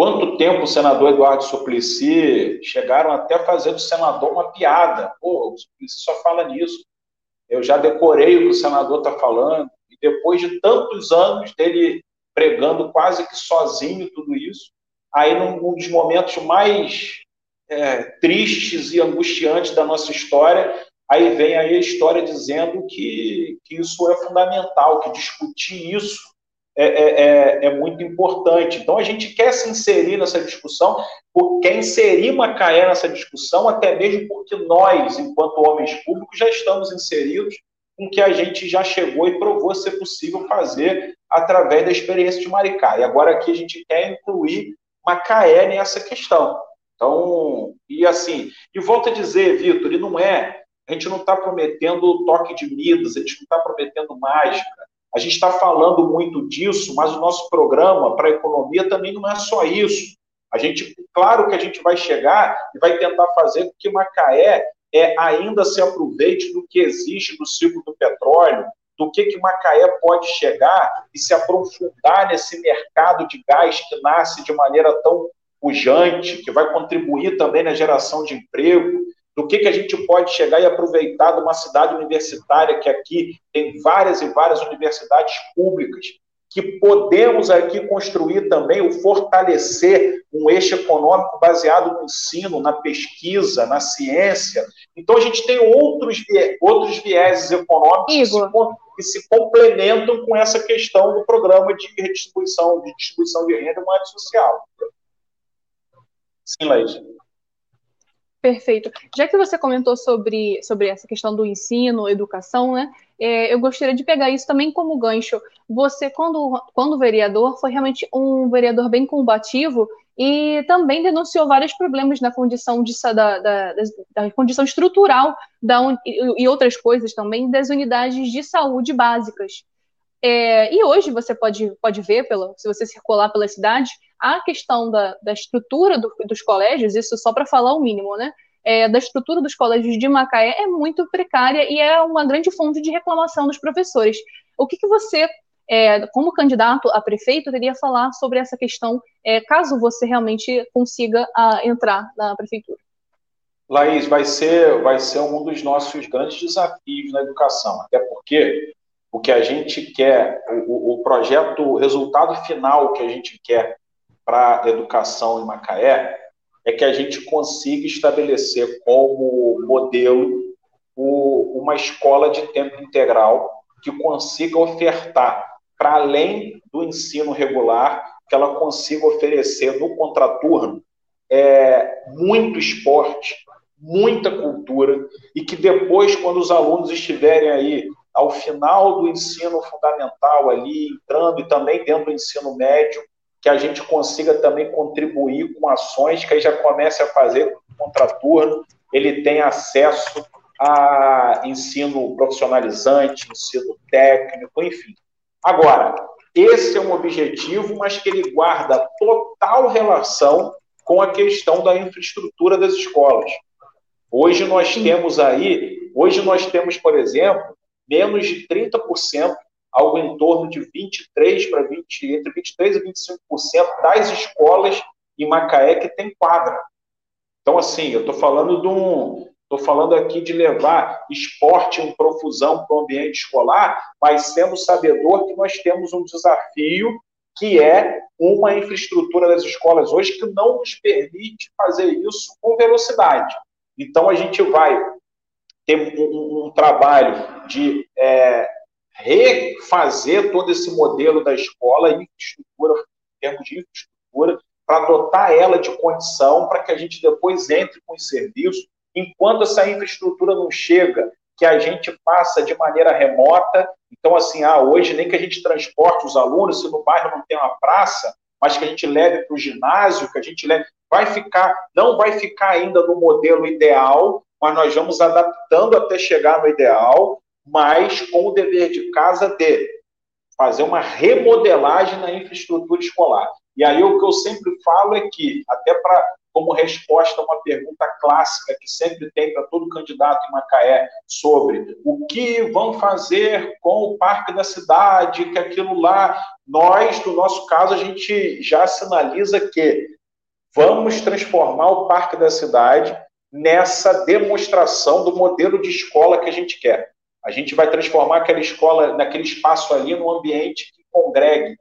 Quanto tempo o senador Eduardo Suplicy chegaram até a fazer do senador uma piada? Pô, o Suplicy só fala nisso. Eu já decorei o que o senador está falando. E depois de tantos anos dele pregando quase que sozinho tudo isso. Aí, num, dos momentos mais é, tristes e angustiantes da nossa história, aí vem aí a história dizendo que, que isso é fundamental, que discutir isso é, é, é, é, muito importante. Então, a gente quer se inserir nessa discussão, quer inserir Macaé nessa discussão, até mesmo porque nós, enquanto homens públicos, já estamos inseridos com que a gente já chegou e provou ser possível fazer através da experiência de Maricá. E agora aqui a gente quer incluir Macaé nessa questão. Então, e assim, e volto a dizer, Vitor, e não é, a gente não está prometendo toque de Midas, a gente não está prometendo mágica, a gente está falando muito disso, mas o nosso programa para a economia também não é só isso. A gente, claro que a gente vai chegar e vai tentar fazer com que Macaé é, ainda se aproveite do que existe no ciclo do petróleo, do que, que Macaé pode chegar e se aprofundar nesse mercado de gás que nasce de maneira tão pujante, que vai contribuir também na geração de emprego, do que, que a gente pode chegar e aproveitar de uma cidade universitária, que aqui tem várias e várias universidades públicas, que podemos aqui construir também o fortalecer um eixo econômico baseado no ensino, na pesquisa, na ciência. Então a gente tem outros, outros vieses econômicos que se, que se, complementam com essa questão do programa de redistribuição, de distribuição de renda e moeda social. Sim, Laís. Perfeito. Já que você comentou sobre, sobre essa questão do ensino, educação, né? É, eu gostaria de pegar isso também como gancho. Você, quando, quando vereador, foi realmente um vereador bem combativo e também denunciou vários problemas na condição de, da, da, da condição estrutural da, e outras coisas também das unidades de saúde básicas. É, e hoje você pode, pode ver, se você circular pela cidade, a questão da, da estrutura do, dos colégios, isso só para falar o mínimo, né? É, da estrutura dos colégios de Macaé é muito precária e é uma grande fonte de reclamação dos professores. O que, que você, é, como candidato a prefeito, teria a falar sobre essa questão, é, caso você realmente consiga a, entrar na prefeitura? Laís, vai ser, vai ser um dos nossos grandes desafios na educação, até porque o que a gente quer, o, o projeto, o resultado final que a gente quer para a educação em Macaé é que a gente consiga estabelecer como modelo o, uma escola de tempo integral que consiga ofertar, para além do ensino regular, que ela consiga oferecer no contraturno é, muito esporte, muita cultura, e que depois, quando os alunos estiverem aí ao final do ensino fundamental ali, entrando e também dentro do ensino médio, que a gente consiga também contribuir com ações que aí já comece a fazer contraturno, ele tem acesso a ensino profissionalizante, ensino técnico, enfim. Agora, esse é um objetivo, mas que ele guarda total relação com a questão da infraestrutura das escolas. Hoje nós temos aí, hoje nós temos, por exemplo, menos de 30%, algo em torno de 23 para 20, entre 23 e 25% das escolas em Macaé que tem quadra. Então, assim, eu estou falando de um. Estou falando aqui de levar esporte em profusão para o ambiente escolar, mas sendo sabedor que nós temos um desafio que é uma infraestrutura das escolas hoje que não nos permite fazer isso com velocidade. Então, a gente vai ter um, um trabalho de é, refazer todo esse modelo da escola, infraestrutura, em termos de infraestrutura, para dotar ela de condição para que a gente depois entre com os serviços. Enquanto essa infraestrutura não chega, que a gente passa de maneira remota. Então, assim, ah, hoje nem que a gente transporte os alunos, se no bairro não tem uma praça, mas que a gente leve para o ginásio, que a gente leve, vai ficar, não vai ficar ainda no modelo ideal, mas nós vamos adaptando até chegar no ideal, mas com o dever de casa de fazer uma remodelagem na infraestrutura escolar. E aí o que eu sempre falo é que, até para como resposta a uma pergunta clássica que sempre tem para todo candidato em Macaé sobre o que vão fazer com o parque da cidade, que aquilo lá, nós, no nosso caso, a gente já sinaliza que vamos transformar o parque da cidade nessa demonstração do modelo de escola que a gente quer. A gente vai transformar aquela escola, naquele espaço ali, num ambiente que congregue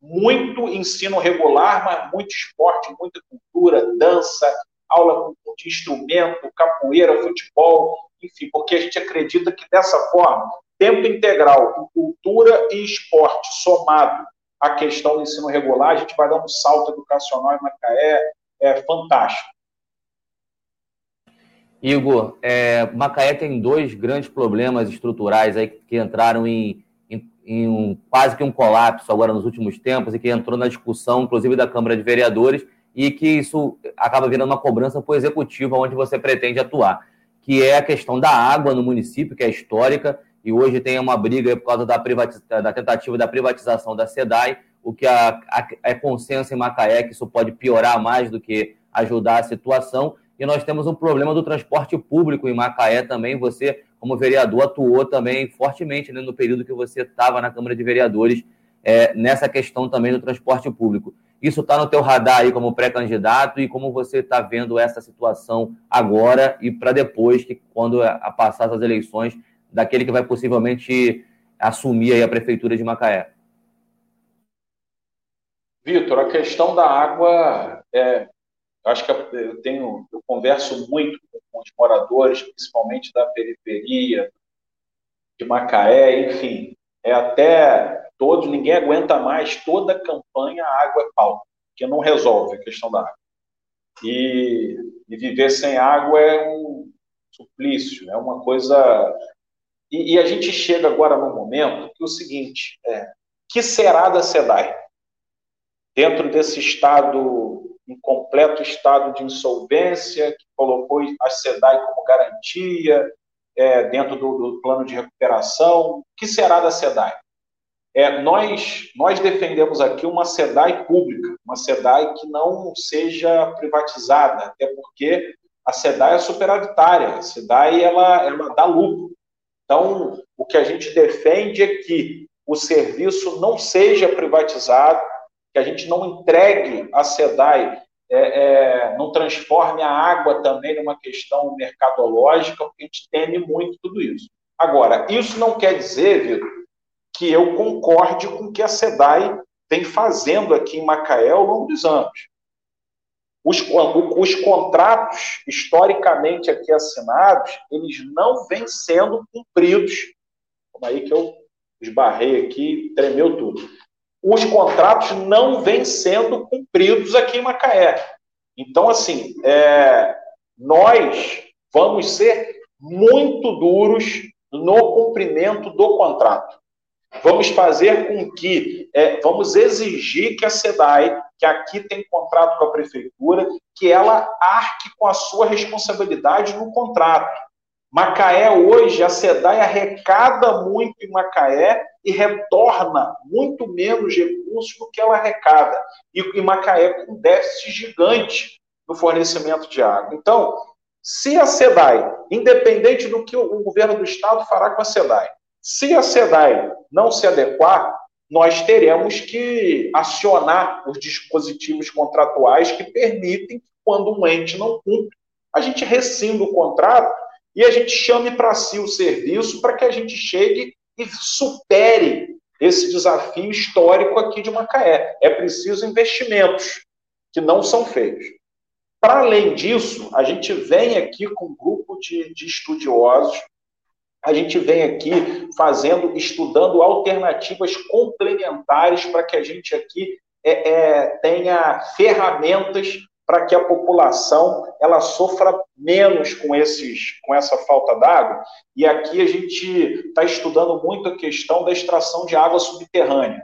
muito ensino regular, mas muito esporte, muita cultura, dança, aula de instrumento, capoeira, futebol, enfim, porque a gente acredita que dessa forma, tempo integral, cultura e esporte somado à questão do ensino regular, a gente vai dar um salto educacional em Macaé é, fantástico. Igor, é, Macaé tem dois grandes problemas estruturais aí que entraram em, em, em um, quase que um colapso agora nos últimos tempos e que entrou na discussão, inclusive, da Câmara de Vereadores, e que isso acaba virando uma cobrança para o executivo, onde você pretende atuar, que é a questão da água no município, que é histórica, e hoje tem uma briga por causa da, da tentativa da privatização da SEDAI, o que a, é consenso em Macaé que isso pode piorar mais do que ajudar a situação. E nós temos um problema do transporte público em Macaé também. Você, como vereador, atuou também fortemente né, no período que você estava na Câmara de Vereadores é, nessa questão também do transporte público. Isso está no teu radar aí como pré-candidato e como você está vendo essa situação agora e para depois, que quando a passar as eleições, daquele que vai possivelmente assumir aí a prefeitura de Macaé. Vitor, a questão da água, é, acho que eu tenho, eu converso muito com os moradores, principalmente da periferia de Macaé, enfim, é até todos, ninguém aguenta mais toda a campanha água é pau, que não resolve a questão da água. E, e viver sem água é um suplício, é uma coisa. E, e, a gente chega agora no momento que o seguinte: é, que será da SEDAI? Dentro desse estado, um completo estado de insolvência, que colocou a SEDAI como garantia, é, dentro do, do, plano de recuperação, o que será da SEDAI? É, nós, nós defendemos aqui uma SEDAI pública, uma SEDAI que não seja privatizada, até porque a SEDAI é superavitária, a SEDAI ela, ela dá lucro. Então, o que a gente defende é que o serviço não seja privatizado, que a gente não entregue a SEDAI, é, é, não transforme a água também numa questão mercadológica, porque a gente teme muito tudo isso. Agora, isso não quer dizer, Vitor, que eu concorde com o que a SEDAI vem fazendo aqui em Macaé ao longo dos anos. Os, os contratos, historicamente aqui assinados, eles não vêm sendo cumpridos. Como aí que eu esbarrei aqui, tremeu tudo. Os contratos não vêm sendo cumpridos aqui em Macaé. Então, assim, é, nós vamos ser muito duros no cumprimento do contrato. Vamos fazer com que, é, vamos exigir que a SEDAI, que aqui tem contrato com a prefeitura, que ela arque com a sua responsabilidade no contrato. Macaé hoje, a SEDAI arrecada muito em Macaé e retorna muito menos recursos do que ela arrecada. E, Macaé com déficit gigante no fornecimento de água. Então, se a SEDAI, independente do que o governo do estado fará com a SEDAI, se a SEDAI não se adequar, nós teremos que acionar os dispositivos contratuais que permitem, quando um ente não cumpre, a gente rescinda o contrato e a gente chame para si o serviço para que a gente chegue e supere esse desafio histórico aqui de Macaé. É preciso investimentos que não são feitos. Para além disso, a gente vem aqui com um grupo de, de estudiosos a gente vem aqui fazendo, estudando alternativas complementares para que a gente aqui é, é, tenha ferramentas para que a população ela sofra menos com esses com essa falta d'água e aqui a gente está estudando muito a questão da extração de água subterrânea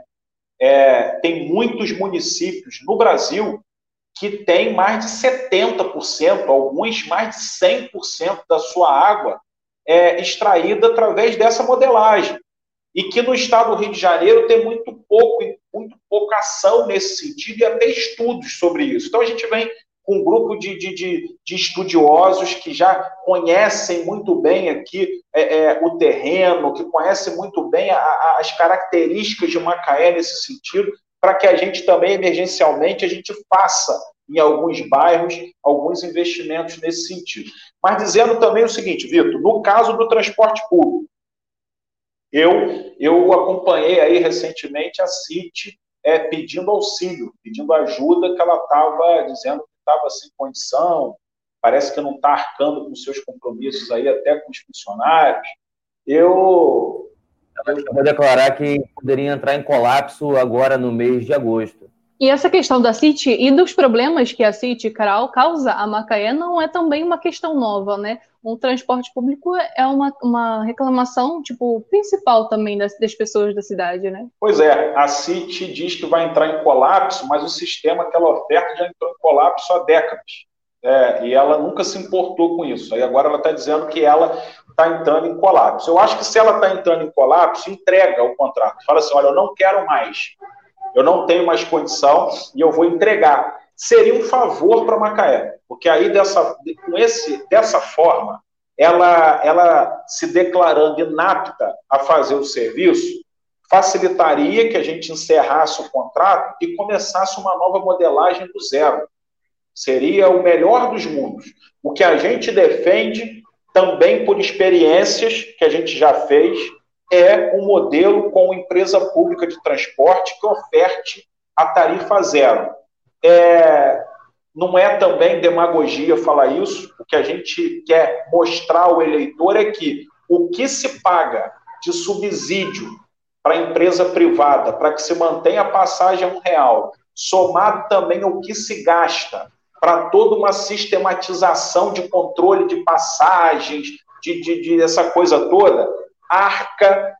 é, tem muitos municípios no Brasil que tem mais de 70%, alguns mais de 100% da sua água é, extraída através dessa modelagem. E que no estado do Rio de Janeiro tem muito pouco, muito pouca ação nesse sentido e até estudos sobre isso. Então a gente vem com um grupo de, de, de, de estudiosos que já conhecem muito bem aqui é, é, o terreno, que conhecem muito bem a, a, as características de Macaé nesse sentido, para que a gente também, emergencialmente, a gente faça em alguns bairros alguns investimentos nesse sentido. Mas dizendo também o seguinte, Vitor, no caso do transporte público, eu, eu acompanhei aí recentemente a CIT é, pedindo auxílio, pedindo ajuda, que ela estava dizendo estava sem condição, parece que não está arcando com seus compromissos aí, até com os funcionários. Eu. Eu vou declarar que poderia entrar em colapso agora no mês de agosto. E essa questão da City e dos problemas que a City, causa a Macaé não é também uma questão nova, né? O transporte público é uma, uma reclamação, tipo, principal também das, das pessoas da cidade, né? Pois é, a City diz que vai entrar em colapso, mas o sistema que ela oferta já entrou em colapso há décadas. É, e ela nunca se importou com isso. Aí agora ela está dizendo que ela está entrando em colapso. Eu acho que se ela está entrando em colapso, entrega o contrato. Fala assim: olha, eu não quero mais eu não tenho mais condição e eu vou entregar. Seria um favor para Macaé, porque aí dessa, com esse, dessa forma, ela, ela se declarando inapta a fazer o serviço, facilitaria que a gente encerrasse o contrato e começasse uma nova modelagem do zero. Seria o melhor dos mundos. O que a gente defende, também por experiências que a gente já fez, é um modelo com empresa pública de transporte que oferte a tarifa zero. É, não é também demagogia falar isso. O que a gente quer mostrar ao eleitor é que o que se paga de subsídio para a empresa privada para que se mantenha a passagem a um real, somado também ao que se gasta para toda uma sistematização de controle de passagens, de, de, de essa coisa toda, arca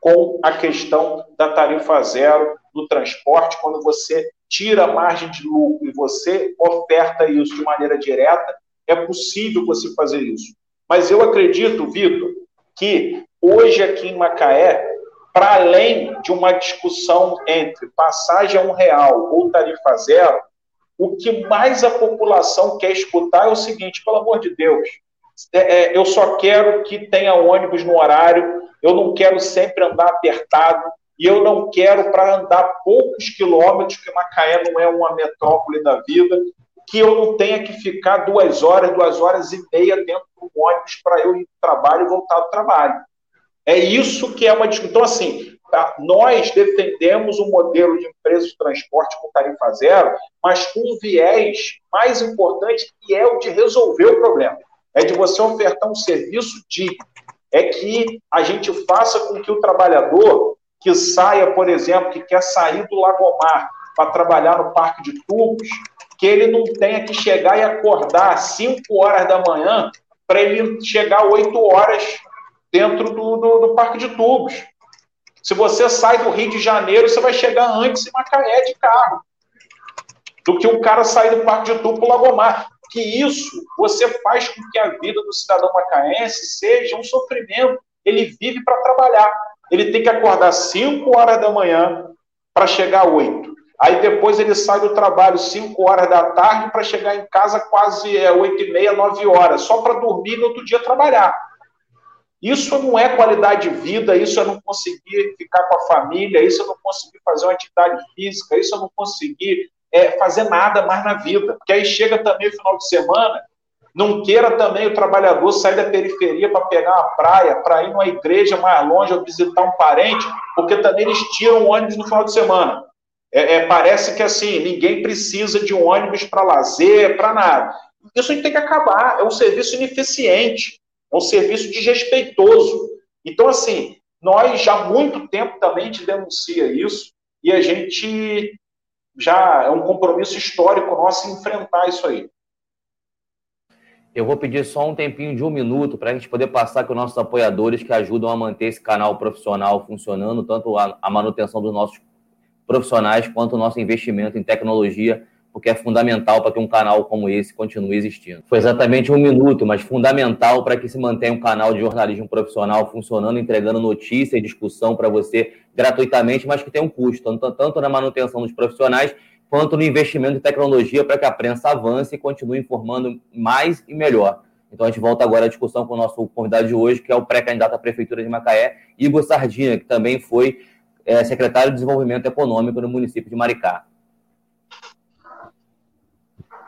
com a questão da tarifa zero do transporte, quando você tira a margem de lucro e você oferta isso de maneira direta, é possível você fazer isso. Mas eu acredito, Vitor, que hoje aqui em Macaé, para além de uma discussão entre passagem a um real ou tarifa zero, o que mais a população quer escutar é o seguinte: pelo amor de Deus, é, é, eu só quero que tenha ônibus no horário, eu não quero sempre andar apertado, e eu não quero para andar poucos quilômetros, que Macaé não é uma metrópole da vida, que eu não tenha que ficar duas horas, duas horas e meia dentro do ônibus para eu ir para o trabalho e voltar do trabalho. É isso que é uma discussão. Então, assim, nós defendemos um modelo de empresa de transporte com tarifa zero, mas com um viés mais importante, que é o de resolver o problema é de você ofertar um serviço digno, é que a gente faça com que o trabalhador que saia, por exemplo, que quer sair do Lagomar para trabalhar no Parque de Tubos, que ele não tenha que chegar e acordar às 5 horas da manhã para ele chegar 8 horas dentro do, do, do, Parque de Tubos. Se você sai do Rio de Janeiro, você vai chegar antes em Macaé de carro do que o cara sair do Parque de Tubos para o Lagomar que isso você faz com que a vida do cidadão macaense seja um sofrimento. Ele vive para trabalhar. Ele tem que acordar 5 horas da manhã para chegar às 8. Aí depois ele sai do trabalho 5 horas da tarde para chegar em casa quase é, 8 e meia, 9 horas, só para dormir e no outro dia trabalhar. Isso não é qualidade de vida, isso é não conseguir ficar com a família, isso é não conseguir fazer uma atividade física, isso é não conseguir é, fazer nada mais na vida. Porque aí chega também o final de semana, não queira também o trabalhador sair da periferia para pegar uma praia, para ir numa igreja mais longe ou visitar um parente, porque também eles tiram o ônibus no final de semana. É, é, parece que assim, ninguém precisa de um ônibus para lazer, para nada. Isso a gente tem que acabar. É um serviço ineficiente, é um serviço desrespeitoso. Então, assim, nós já há muito tempo também a gente denuncia isso e a gente já é um compromisso histórico nosso enfrentar isso aí. Eu vou pedir só um tempinho de um minuto para a gente poder passar com os nossos apoiadores que ajudam a manter esse canal profissional funcionando, tanto a, a manutenção dos nossos profissionais quanto o nosso investimento em tecnologia porque é fundamental para que um canal como esse continue existindo. Foi exatamente um minuto, mas fundamental para que se mantenha um canal de jornalismo profissional funcionando, entregando notícia e discussão para você gratuitamente, mas que tem um custo, tanto, na manutenção dos profissionais quanto no investimento em tecnologia para que a prensa avance e continue informando mais e melhor. Então a gente volta agora à discussão com o nosso convidado de hoje, que é o pré-candidato à Prefeitura de Macaé, Igor Sardinha, que também foi é, secretário de Desenvolvimento Econômico no município de Maricá.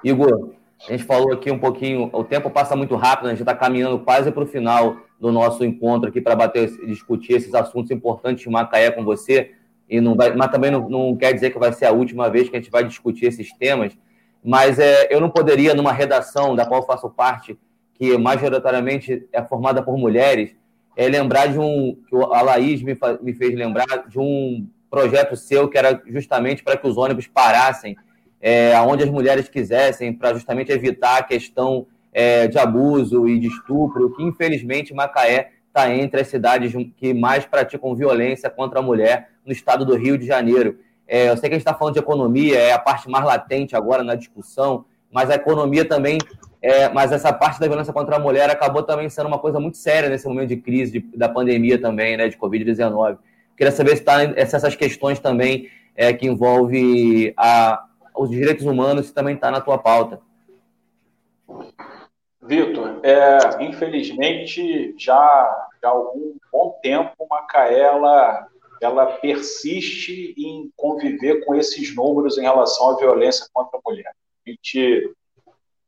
Igor, a gente falou aqui um pouquinho, o tempo passa muito rápido, a gente está caminhando quase para o final do nosso encontro aqui para bater, discutir esses assuntos importantes de Macaé com você. e não vai, mas também não, não quer dizer que vai ser a última vez que a gente vai discutir esses temas. Mas é, eu não poderia, numa redação da qual faço parte, que majoritariamente é formada por mulheres, é lembrar de um. que a Laís me, me fez lembrar de um projeto seu que era justamente para que os ônibus parassem é, aonde as mulheres quisessem, para justamente evitar a questão é, de abuso e de estupro, que infelizmente Macaé está entre as cidades que mais praticam violência contra a mulher no estado do Rio de Janeiro. É, eu sei que a gente está falando de economia, é a parte mais latente agora na discussão, mas a economia também, é, mas essa parte da violência contra a mulher acabou também sendo uma coisa muito séria nesse momento de crise de, da pandemia também, né, de Covid-19. Queria saber se, tá, essas questões também é, que envolve a, os direitos humanos também está na tua pauta. Vitor, é, infelizmente, já, já há algum bom tempo, Macaé ela, ela persiste em conviver com esses números em relação à violência contra a mulher. A gente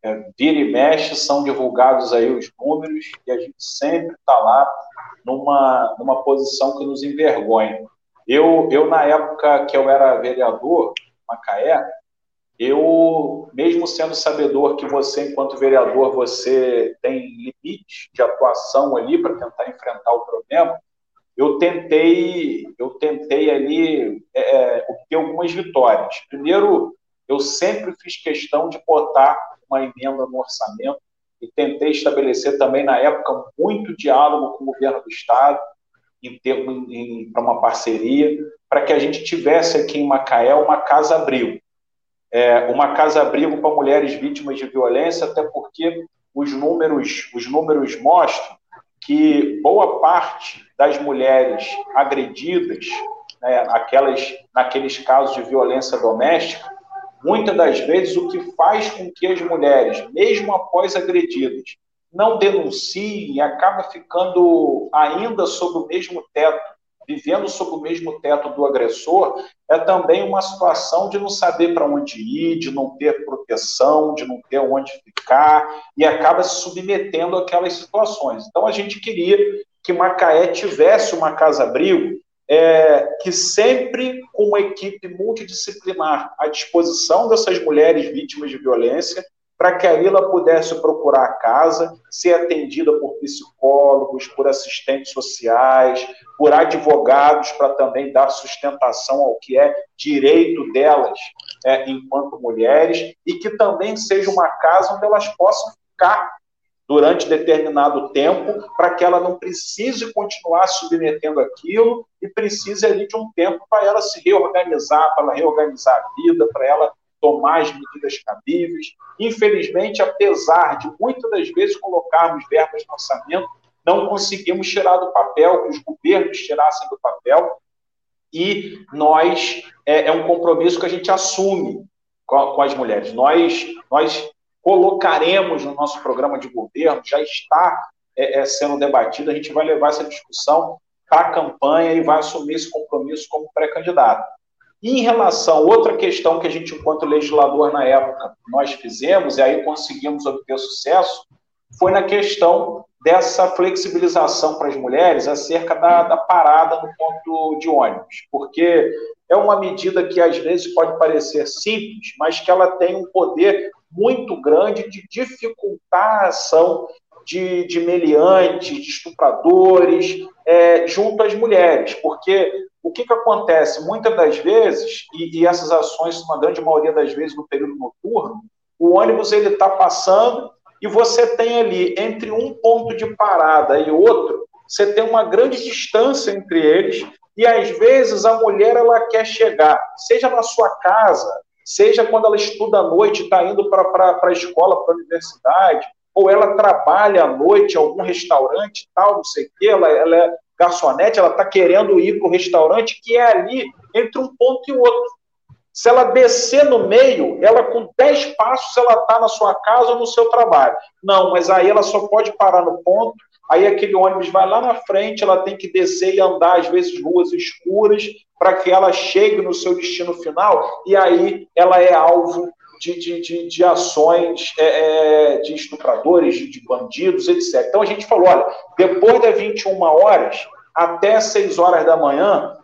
é, vira e mexe, são divulgados aí os números e a gente sempre está lá numa, numa posição que nos envergonha. Eu, eu, na época que eu era vereador, Macaé, eu, mesmo sendo sabedor que você, enquanto vereador, você tem limites de atuação ali para tentar enfrentar o problema, eu tentei, eu tentei ali é, é, obter algumas vitórias. Primeiro, eu sempre fiz questão de botar uma emenda no orçamento e tentei estabelecer também na época muito diálogo com o governo do estado em termos para uma parceria para que a gente tivesse aqui em Macaé uma casa abril é, uma casa-abrigo para mulheres vítimas de violência, até porque os números, os números mostram que boa parte das mulheres agredidas, né, aquelas, naqueles casos de violência doméstica, muitas das vezes o que faz com que as mulheres, mesmo após agredidas, não denunciem e acaba ficando ainda sob o mesmo teto vivendo sob o mesmo teto do agressor, é também uma situação de não saber para onde ir, de não ter proteção, de não ter onde ficar, e acaba se submetendo àquelas situações. Então, a gente queria que Macaé tivesse uma casa-abrigo é, que sempre com uma equipe multidisciplinar à disposição dessas mulheres vítimas de violência, para que a Lila pudesse procurar a casa, ser atendida por psicólogos, por assistentes sociais, por advogados, para também dar sustentação ao que é direito delas é, enquanto mulheres, e que também seja uma casa onde elas possam ficar durante determinado tempo, para que ela não precise continuar submetendo aquilo e precise ali de um tempo para ela se reorganizar, para ela reorganizar a vida, para ela tomar as medidas cabíveis. Infelizmente, apesar de muitas das vezes colocarmos verbas no orçamento, não conseguimos tirar do papel, que os governos tirassem do papel, e nós, é, é um compromisso que a gente assume com, com as mulheres. Nós, nós colocaremos no nosso programa de governo, já está é, é, sendo debatido, a gente vai levar essa discussão para a campanha e vai assumir esse compromisso como pré-candidato. Em relação outra questão que a gente, enquanto legislador na época, nós fizemos, e aí conseguimos obter sucesso, foi na questão dessa flexibilização para as mulheres acerca da, da parada no ponto de ônibus, porque é uma medida que às vezes pode parecer simples, mas que ela tem um poder muito grande de dificultar a ação de, de meliantes, de estupradores, é, junto às mulheres, porque o que, que acontece? Muitas das vezes, e, e essas ações, na grande maioria das vezes, no período noturno, o ônibus ele está passando e você tem ali, entre um ponto de parada e outro, você tem uma grande distância entre eles, e às vezes a mulher ela quer chegar, seja na sua casa, seja quando ela estuda à noite, está indo para a escola, para a universidade, ou ela trabalha à noite em algum restaurante, tal, não sei o quê, ela, ela é garçonete, ela está querendo ir para o restaurante que é ali entre um ponto e outro. Se ela descer no meio, ela com 10 passos ela está na sua casa ou no seu trabalho. Não, mas aí ela só pode parar no ponto, aí aquele ônibus vai lá na frente, ela tem que descer e andar, às vezes, ruas escuras, para que ela chegue no seu destino final, e aí ela é alvo de, de, de, de ações é, é de estupradores, de, de, bandidos, etc. Então a gente falou: olha, depois das 21 horas até 6 horas da manhã,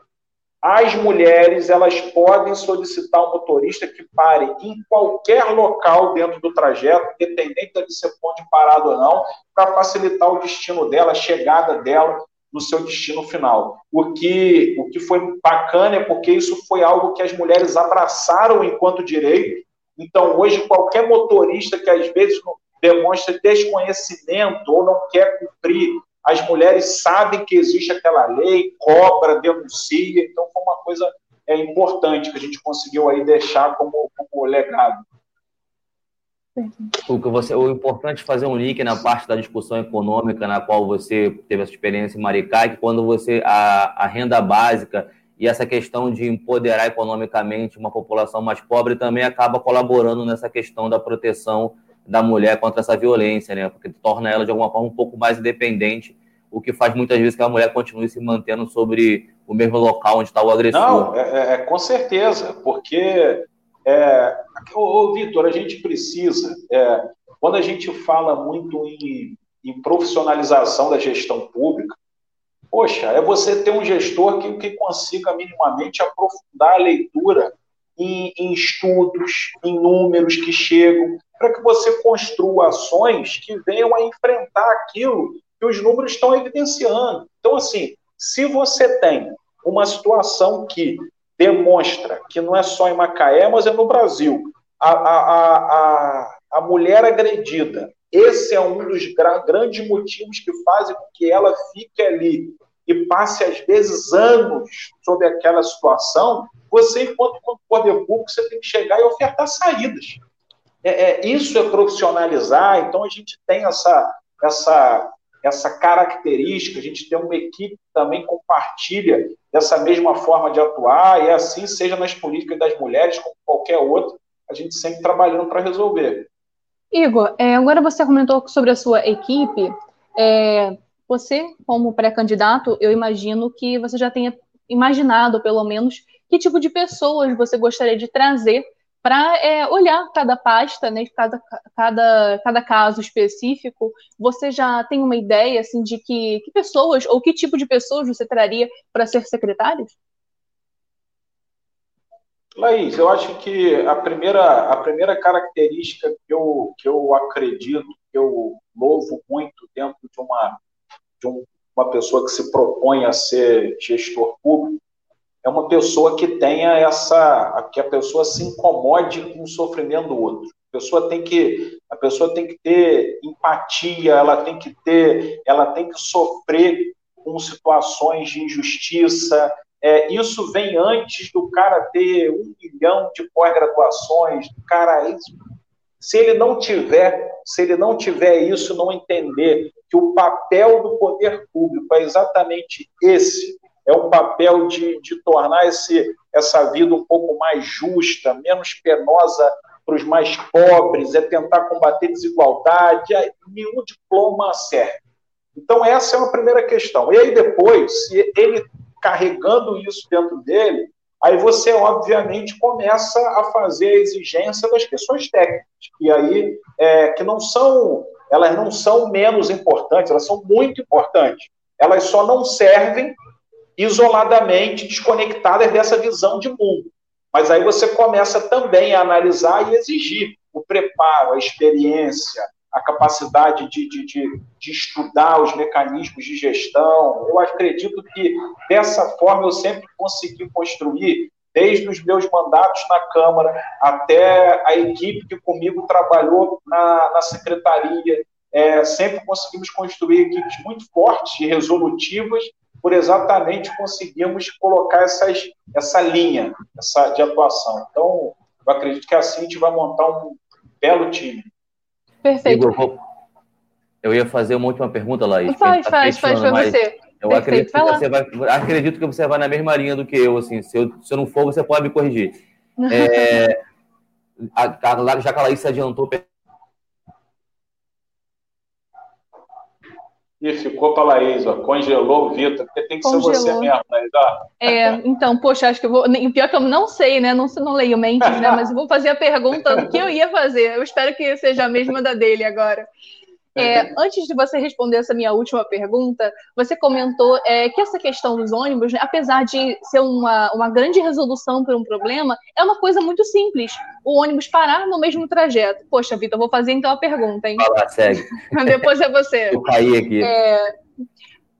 as mulheres elas podem solicitar um motorista que pare em qualquer local dentro do trajeto, independente de ser ponto parado ou não, para facilitar o destino dela, a chegada dela no seu destino final. O que, o que foi bacana é porque isso foi algo que as mulheres abraçaram enquanto direito. Então, hoje, qualquer motorista que às vezes demonstra desconhecimento ou não quer cumprir as mulheres sabem que existe aquela lei, cobra, denuncia, então foi uma coisa é, importante que a gente conseguiu aí deixar como, como legado. O, que você, o importante é fazer um link na parte da discussão econômica na qual você teve essa experiência em Maricá, que quando você a, a renda básica e essa questão de empoderar economicamente uma população mais pobre também acaba colaborando nessa questão da proteção da mulher contra essa violência, né? Porque torna ela de alguma forma um pouco mais independente, o que faz muitas vezes que a mulher continue se mantendo sobre o mesmo local onde está o agressor. Não, é, é, é com certeza, porque é, Vitor, a gente precisa, é, quando a gente fala muito em, em, profissionalização da gestão pública, poxa, é você ter um gestor que, que consiga minimamente aprofundar a leitura em, em estudos, em números que chegam, para que você construa ações que venham a enfrentar aquilo que os números estão evidenciando. Então, assim, se você tem uma situação que demonstra que não é só em Macaé, mas é no Brasil, a, a, a, a mulher agredida, esse é um dos grandes motivos que fazem com que ela fique ali e passe, às vezes, anos sobre aquela situação, você, enquanto poder público, você tem que chegar e ofertar saídas. É, é, isso é profissionalizar, então a gente tem essa, essa, essa característica, a gente tem uma equipe que também compartilha dessa mesma forma de atuar, e assim seja nas políticas das mulheres, como qualquer outra, a gente sempre trabalhando para resolver. Igor, é, agora você comentou sobre a sua equipe. É, você, como pré-candidato, eu imagino que você já tenha imaginado, pelo menos, que tipo de pessoas você gostaria de trazer para é, olhar cada pasta, né, cada, cada, cada caso específico, você já tem uma ideia assim de que, que pessoas ou que tipo de pessoas você traria para ser secretário? Laís, eu acho que a primeira, a primeira característica que eu, que eu acredito, que eu louvo muito dentro de uma, de um, uma pessoa que se propõe a ser gestor público, é uma pessoa que tenha essa, que a pessoa se incomode com o sofrimento do outro. A pessoa tem que, a pessoa tem que ter empatia, ela tem que ter, ela tem que sofrer com situações de injustiça. É, isso vem antes do cara ter um milhão de pós-graduações, do cara se ele não tiver, se ele não tiver isso, não entender que o papel do poder público é exatamente esse, é um papel de, de tornar esse, essa vida um pouco mais justa, menos penosa para os mais pobres, é tentar combater desigualdade, nenhum diploma serve. Então, essa é uma primeira questão. E aí, depois, se ele carregando isso dentro dele, aí você, obviamente, começa a fazer a exigência das questões técnicas, e aí, é, que não são, elas não são menos importantes, elas são muito importantes. Elas só não servem isoladamente desconectadas dessa visão de mundo. Mas aí você começa também a analisar e exigir o preparo, a experiência, a capacidade de, de, de, de, estudar os mecanismos de gestão. Eu acredito que dessa forma eu sempre consegui construir, desde os meus mandatos na Câmara até a equipe que comigo trabalhou na, na secretaria. É, sempre conseguimos construir equipes muito fortes e resolutivas por exatamente conseguirmos colocar essas, essa linha essa, de atuação. Então, eu acredito que assim a gente vai montar um belo time. Perfeito. Igor, eu ia fazer uma última pergunta, Laís. Faz, tá faz, faz para você. Eu acredito que, você vai, acredito que você vai na mesma linha do que eu. Assim, se, eu se eu não for, você pode me corrigir. É, a, a, já que a Laís se adiantou, E ficou para a Laís, ó, congelou o Vitor, porque tem que congelou. ser você mesmo, Laís. Ó. É, então, poxa, acho que eu vou. Pior que eu não sei, né? Não, não leio mentes, né? Mas eu vou fazer a pergunta que eu ia fazer. Eu espero que seja a mesma da dele agora. É, antes de você responder essa minha última pergunta, você comentou é, que essa questão dos ônibus, né, apesar de ser uma, uma grande resolução para um problema, é uma coisa muito simples. O ônibus parar no mesmo trajeto. Poxa, Vitor, vou fazer então a pergunta, hein? Fala, segue. Depois é você. Eu caí aqui. É...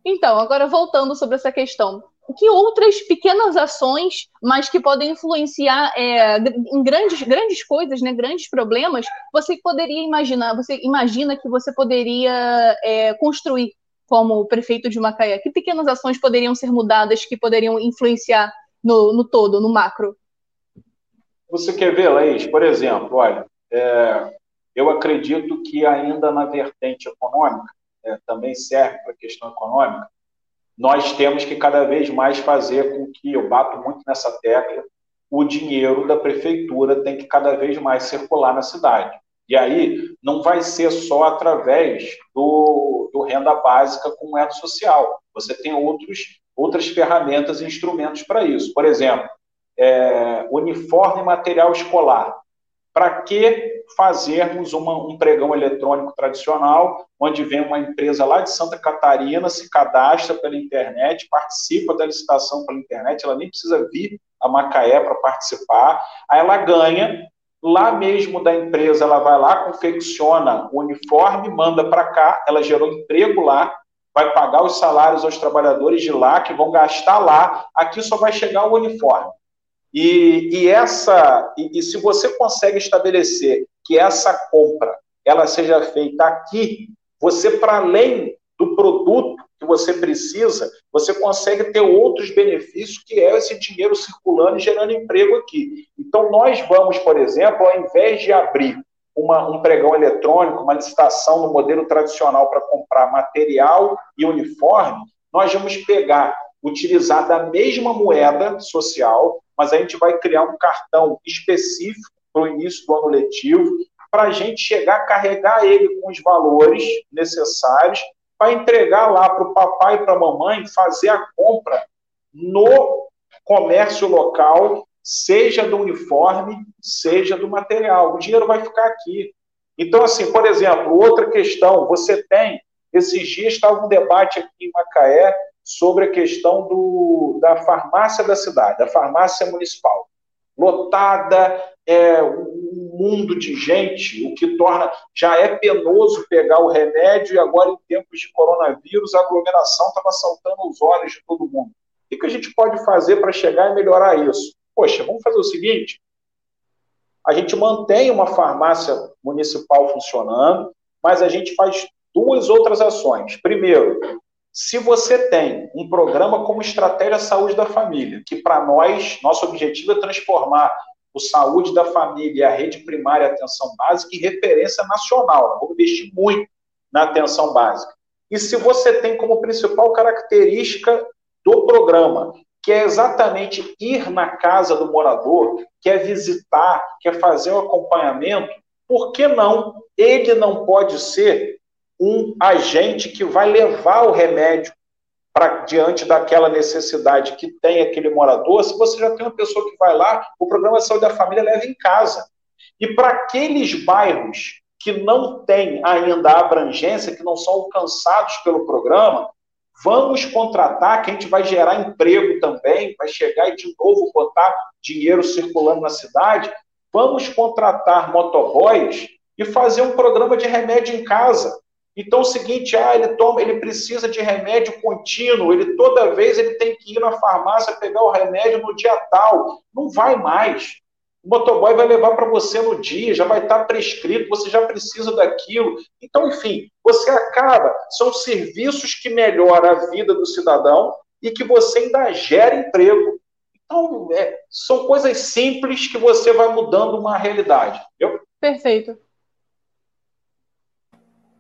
Então, agora voltando sobre essa questão que outras pequenas ações, mas que podem influenciar é, em grandes, grandes coisas, né, grandes problemas, você poderia imaginar, você imagina que você poderia é, construir como prefeito de Macaé? Que pequenas ações poderiam ser mudadas que poderiam influenciar no, no todo, no macro? Você quer ver, Laís? Por exemplo, olha, é, eu acredito que ainda na vertente econômica, é, também serve para a questão econômica, nós temos que cada vez mais fazer com que, eu bato muito nessa tecla, o dinheiro da prefeitura tem que cada vez mais circular na cidade. E aí não vai ser só através do, do renda básica com moeda social. Você tem outros, outras ferramentas e instrumentos para isso. Por exemplo, é, uniforme material escolar. Para que fazermos uma, um pregão eletrônico tradicional, onde vem uma empresa lá de Santa Catarina, se cadastra pela internet, participa da licitação pela internet, ela nem precisa vir a Macaé para participar, aí ela ganha, lá mesmo da empresa, ela vai lá, confecciona o uniforme, manda para cá, ela gerou emprego lá, vai pagar os salários aos trabalhadores de lá, que vão gastar lá, aqui só vai chegar o uniforme. E, e essa, e, e, se você consegue estabelecer que essa compra ela seja feita aqui, você para além do produto que você precisa, você consegue ter outros benefícios que é esse dinheiro circulando e gerando emprego aqui. Então nós vamos, por exemplo, ao invés de abrir uma, um pregão eletrônico, uma licitação no modelo tradicional para comprar material e uniforme, nós vamos pegar, utilizar da mesma moeda social, mas a gente vai criar um cartão específico para o início do ano letivo, para a gente chegar a carregar ele com os valores necessários para entregar lá para o papai e para a mamãe fazer a compra no comércio local, seja do uniforme, seja do material. O dinheiro vai ficar aqui. Então, assim, por exemplo, outra questão, você tem, esses dias estava um debate aqui em Macaé sobre a questão do, da farmácia da cidade, da farmácia municipal. Lotada, é, um mundo de gente, o que torna. Já é penoso pegar o remédio, e agora, em tempos de coronavírus, a aglomeração estava saltando os olhos de todo mundo. O que a gente pode fazer para chegar e melhorar isso? Poxa, vamos fazer o seguinte: a gente mantém uma farmácia municipal funcionando, mas a gente faz duas outras ações. Primeiro, se você tem um programa como Estratégia Saúde da Família, que para nós, nosso objetivo é transformar o Saúde da Família e a rede primária e atenção básica em referência nacional. Vamos investir muito na atenção básica. E se você tem como principal característica do programa, que é exatamente ir na casa do morador, quer visitar, quer fazer o um acompanhamento, por que não? Ele não pode ser um agente que vai levar o remédio para diante daquela necessidade que tem aquele morador, se você já tem uma pessoa que vai lá, o programa de saúde da família leva em casa. E para aqueles bairros que não têm ainda a abrangência, que não são alcançados pelo programa, vamos contratar, que a gente vai gerar emprego também, vai chegar e de novo botar dinheiro circulando na cidade, vamos contratar motoboys e fazer um programa de remédio em casa. Então, é o seguinte, ah, ele toma, ele precisa de remédio contínuo, ele toda vez ele tem que ir na farmácia pegar o remédio no dia tal. Não vai mais. O motoboy vai levar para você no dia, já vai estar prescrito, você já precisa daquilo. Então, enfim, você acaba, são serviços que melhoram a vida do cidadão e que você ainda gera emprego. Então, é, são coisas simples que você vai mudando uma realidade. Entendeu? Perfeito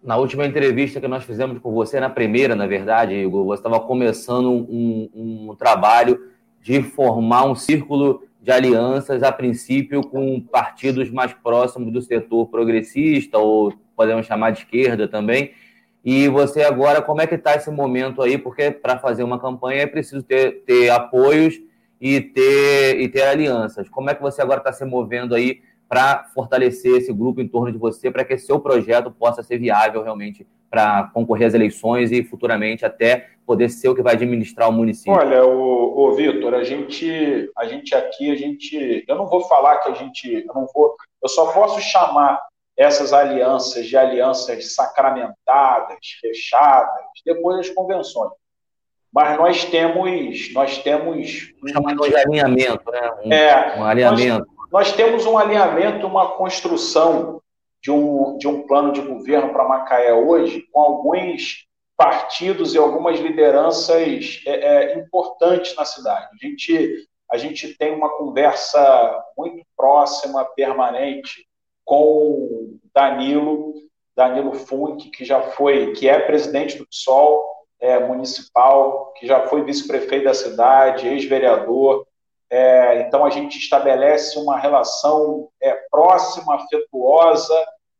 na última entrevista que nós fizemos com você, na primeira, na verdade, Igor, você estava começando um, um, trabalho de formar um círculo de alianças, a princípio, com partidos mais próximos do setor progressista, ou podemos chamar de esquerda também. E você agora, como é que está esse momento aí? Porque para fazer uma campanha é preciso ter, ter apoios e ter, e ter alianças. Como é que você agora está se movendo aí para fortalecer esse grupo em torno de você, para que seu projeto possa ser viável realmente para concorrer às eleições e futuramente até poder ser o que vai administrar o município? Olha, o, o Vitor, a gente, a gente aqui, a gente, eu não vou falar que a gente, eu não vou, eu só posso chamar essas alianças de alianças sacramentadas, fechadas, depois das convenções. Mas nós temos, nós temos um de alinhamento, né? Um, é, um alinhamento. Nós, nós, temos um alinhamento, uma construção de um, de um plano de governo para Macaé hoje, com alguns partidos e algumas lideranças é, é, importantes na cidade. A gente, a gente tem uma conversa muito próxima, permanente, com Danilo, Danilo Funk, que já foi, que é presidente do PSOL é, municipal, que já foi vice-prefeito da cidade, ex-vereador. É, então a gente estabelece uma relação é, próxima, afetuosa,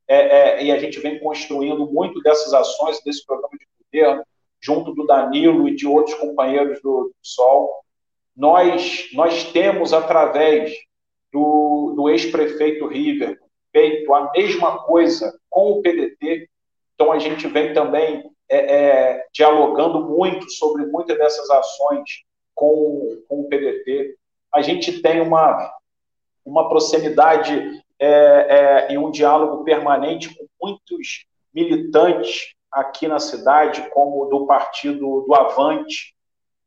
é, é, e a gente vem construindo muito dessas ações desse programa de governo, junto do Danilo e de outros companheiros do, do PSOL. Nós, nós temos, através do, do ex-prefeito River, feito a mesma coisa com o PDT. Então, a gente vem também é, é, dialogando muito sobre muitas dessas ações com, com o PDT. A gente tem uma, uma proximidade é, é, e um diálogo permanente com muitos militantes aqui na cidade, como do partido do Avante,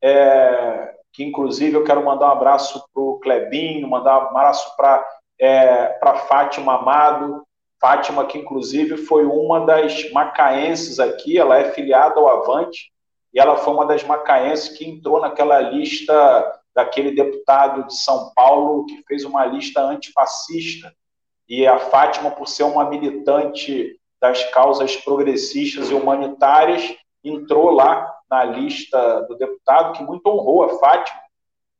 é, que inclusive eu quero mandar um abraço para o Clebinho, mandar um abraço para é, para Fátima Amado. Fátima, que inclusive foi uma das macaenses aqui, ela é filiada ao Avante, e ela foi uma das macaenses que entrou naquela lista daquele deputado de São Paulo que fez uma lista antifascista. E a Fátima, por ser uma militante das causas progressistas e humanitárias, entrou lá na lista do deputado, que muito honrou a Fátima,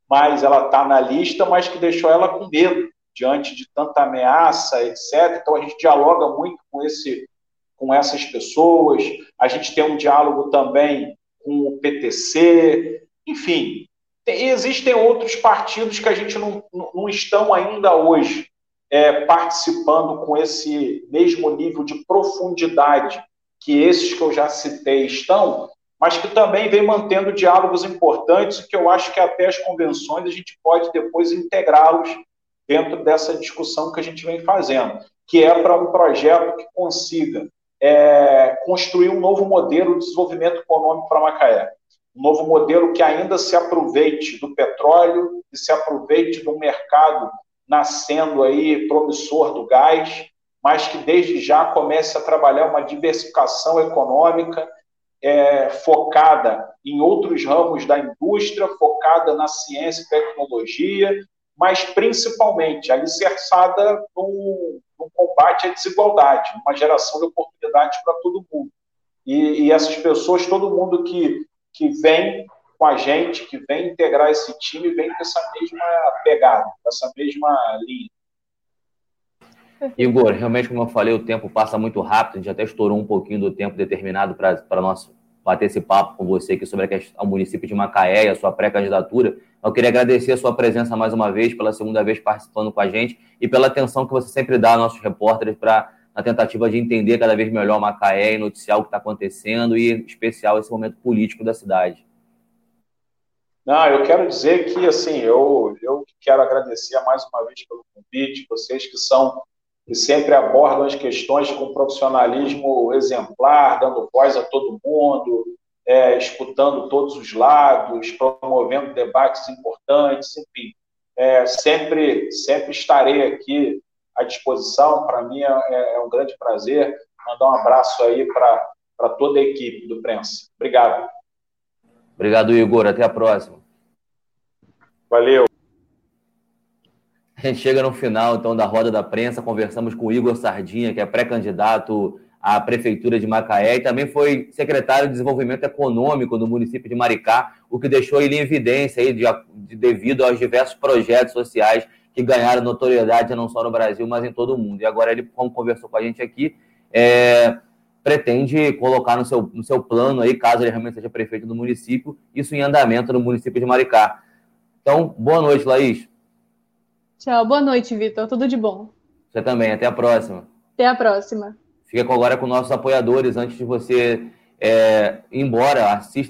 mas ela está na lista, mas que deixou ela com medo diante de tanta ameaça, etc. Então a gente dialoga muito com esse com essas pessoas. A gente tem um diálogo também com o PTC, enfim, tem, existem outros partidos que a gente não, não estão ainda hoje é, participando com esse mesmo nível de profundidade que esses que eu já citei estão, mas que também vem mantendo diálogos importantes e que eu acho que até as convenções a gente pode depois integrá-los dentro dessa discussão que a gente vem fazendo, que é para um projeto que consiga é, construir um novo modelo de desenvolvimento econômico para Macaé. Um novo modelo que ainda se aproveite do petróleo, e se aproveite do mercado nascendo aí promissor do gás, mas que desde já comece a trabalhar uma diversificação econômica é, focada em outros ramos da indústria, focada na ciência e tecnologia, mas principalmente alicerçada no, no combate à desigualdade, uma geração de oportunidades para todo mundo. E, e, essas pessoas, todo mundo que, que vem com a gente, que vem integrar esse time, vem com essa mesma pegada, com essa mesma linha. Igor, realmente, como eu falei, o tempo passa muito rápido, a gente até estourou um pouquinho do tempo determinado para nosso bater esse papo com você aqui sobre a questão, o município de Macaé e a sua pré-candidatura. Eu queria agradecer a sua presença mais uma vez, pela segunda vez participando com a gente e pela atenção que você sempre dá aos nossos repórteres para na tentativa de entender cada vez melhor Macaé e noticiar o que está acontecendo e, em especial, esse momento político da cidade. Não, eu quero dizer que, assim, eu, eu quero agradecer mais uma vez pelo convite, vocês que são que sempre abordam as questões com profissionalismo exemplar, dando voz a todo mundo, é, escutando todos os lados, promovendo debates importantes, enfim. É, sempre, sempre estarei aqui à disposição. Para mim é, é, um grande prazer. Mandar um abraço aí para toda a equipe do Prensa. Obrigado. Obrigado, Igor. Até a próxima. Valeu. A gente chega no final, então, da roda da prensa, conversamos com o Igor Sardinha, que é pré-candidato à Prefeitura de Macaé e também foi secretário de Desenvolvimento Econômico do município de Maricá, o que deixou ele em evidência aí de, de, devido aos diversos projetos sociais que ganharam notoriedade não só no Brasil, mas em todo o mundo. E agora ele, como conversou com a gente aqui, é, pretende colocar no seu, no seu plano aí, caso ele realmente seja prefeito do município, isso em andamento no município de Maricá. Então, boa noite, Laís. Tchau, boa noite, Vitor. Tudo de bom. Você também. Até a próxima. Até a próxima. Fica agora com nossos apoiadores antes de você é, ir embora. Assista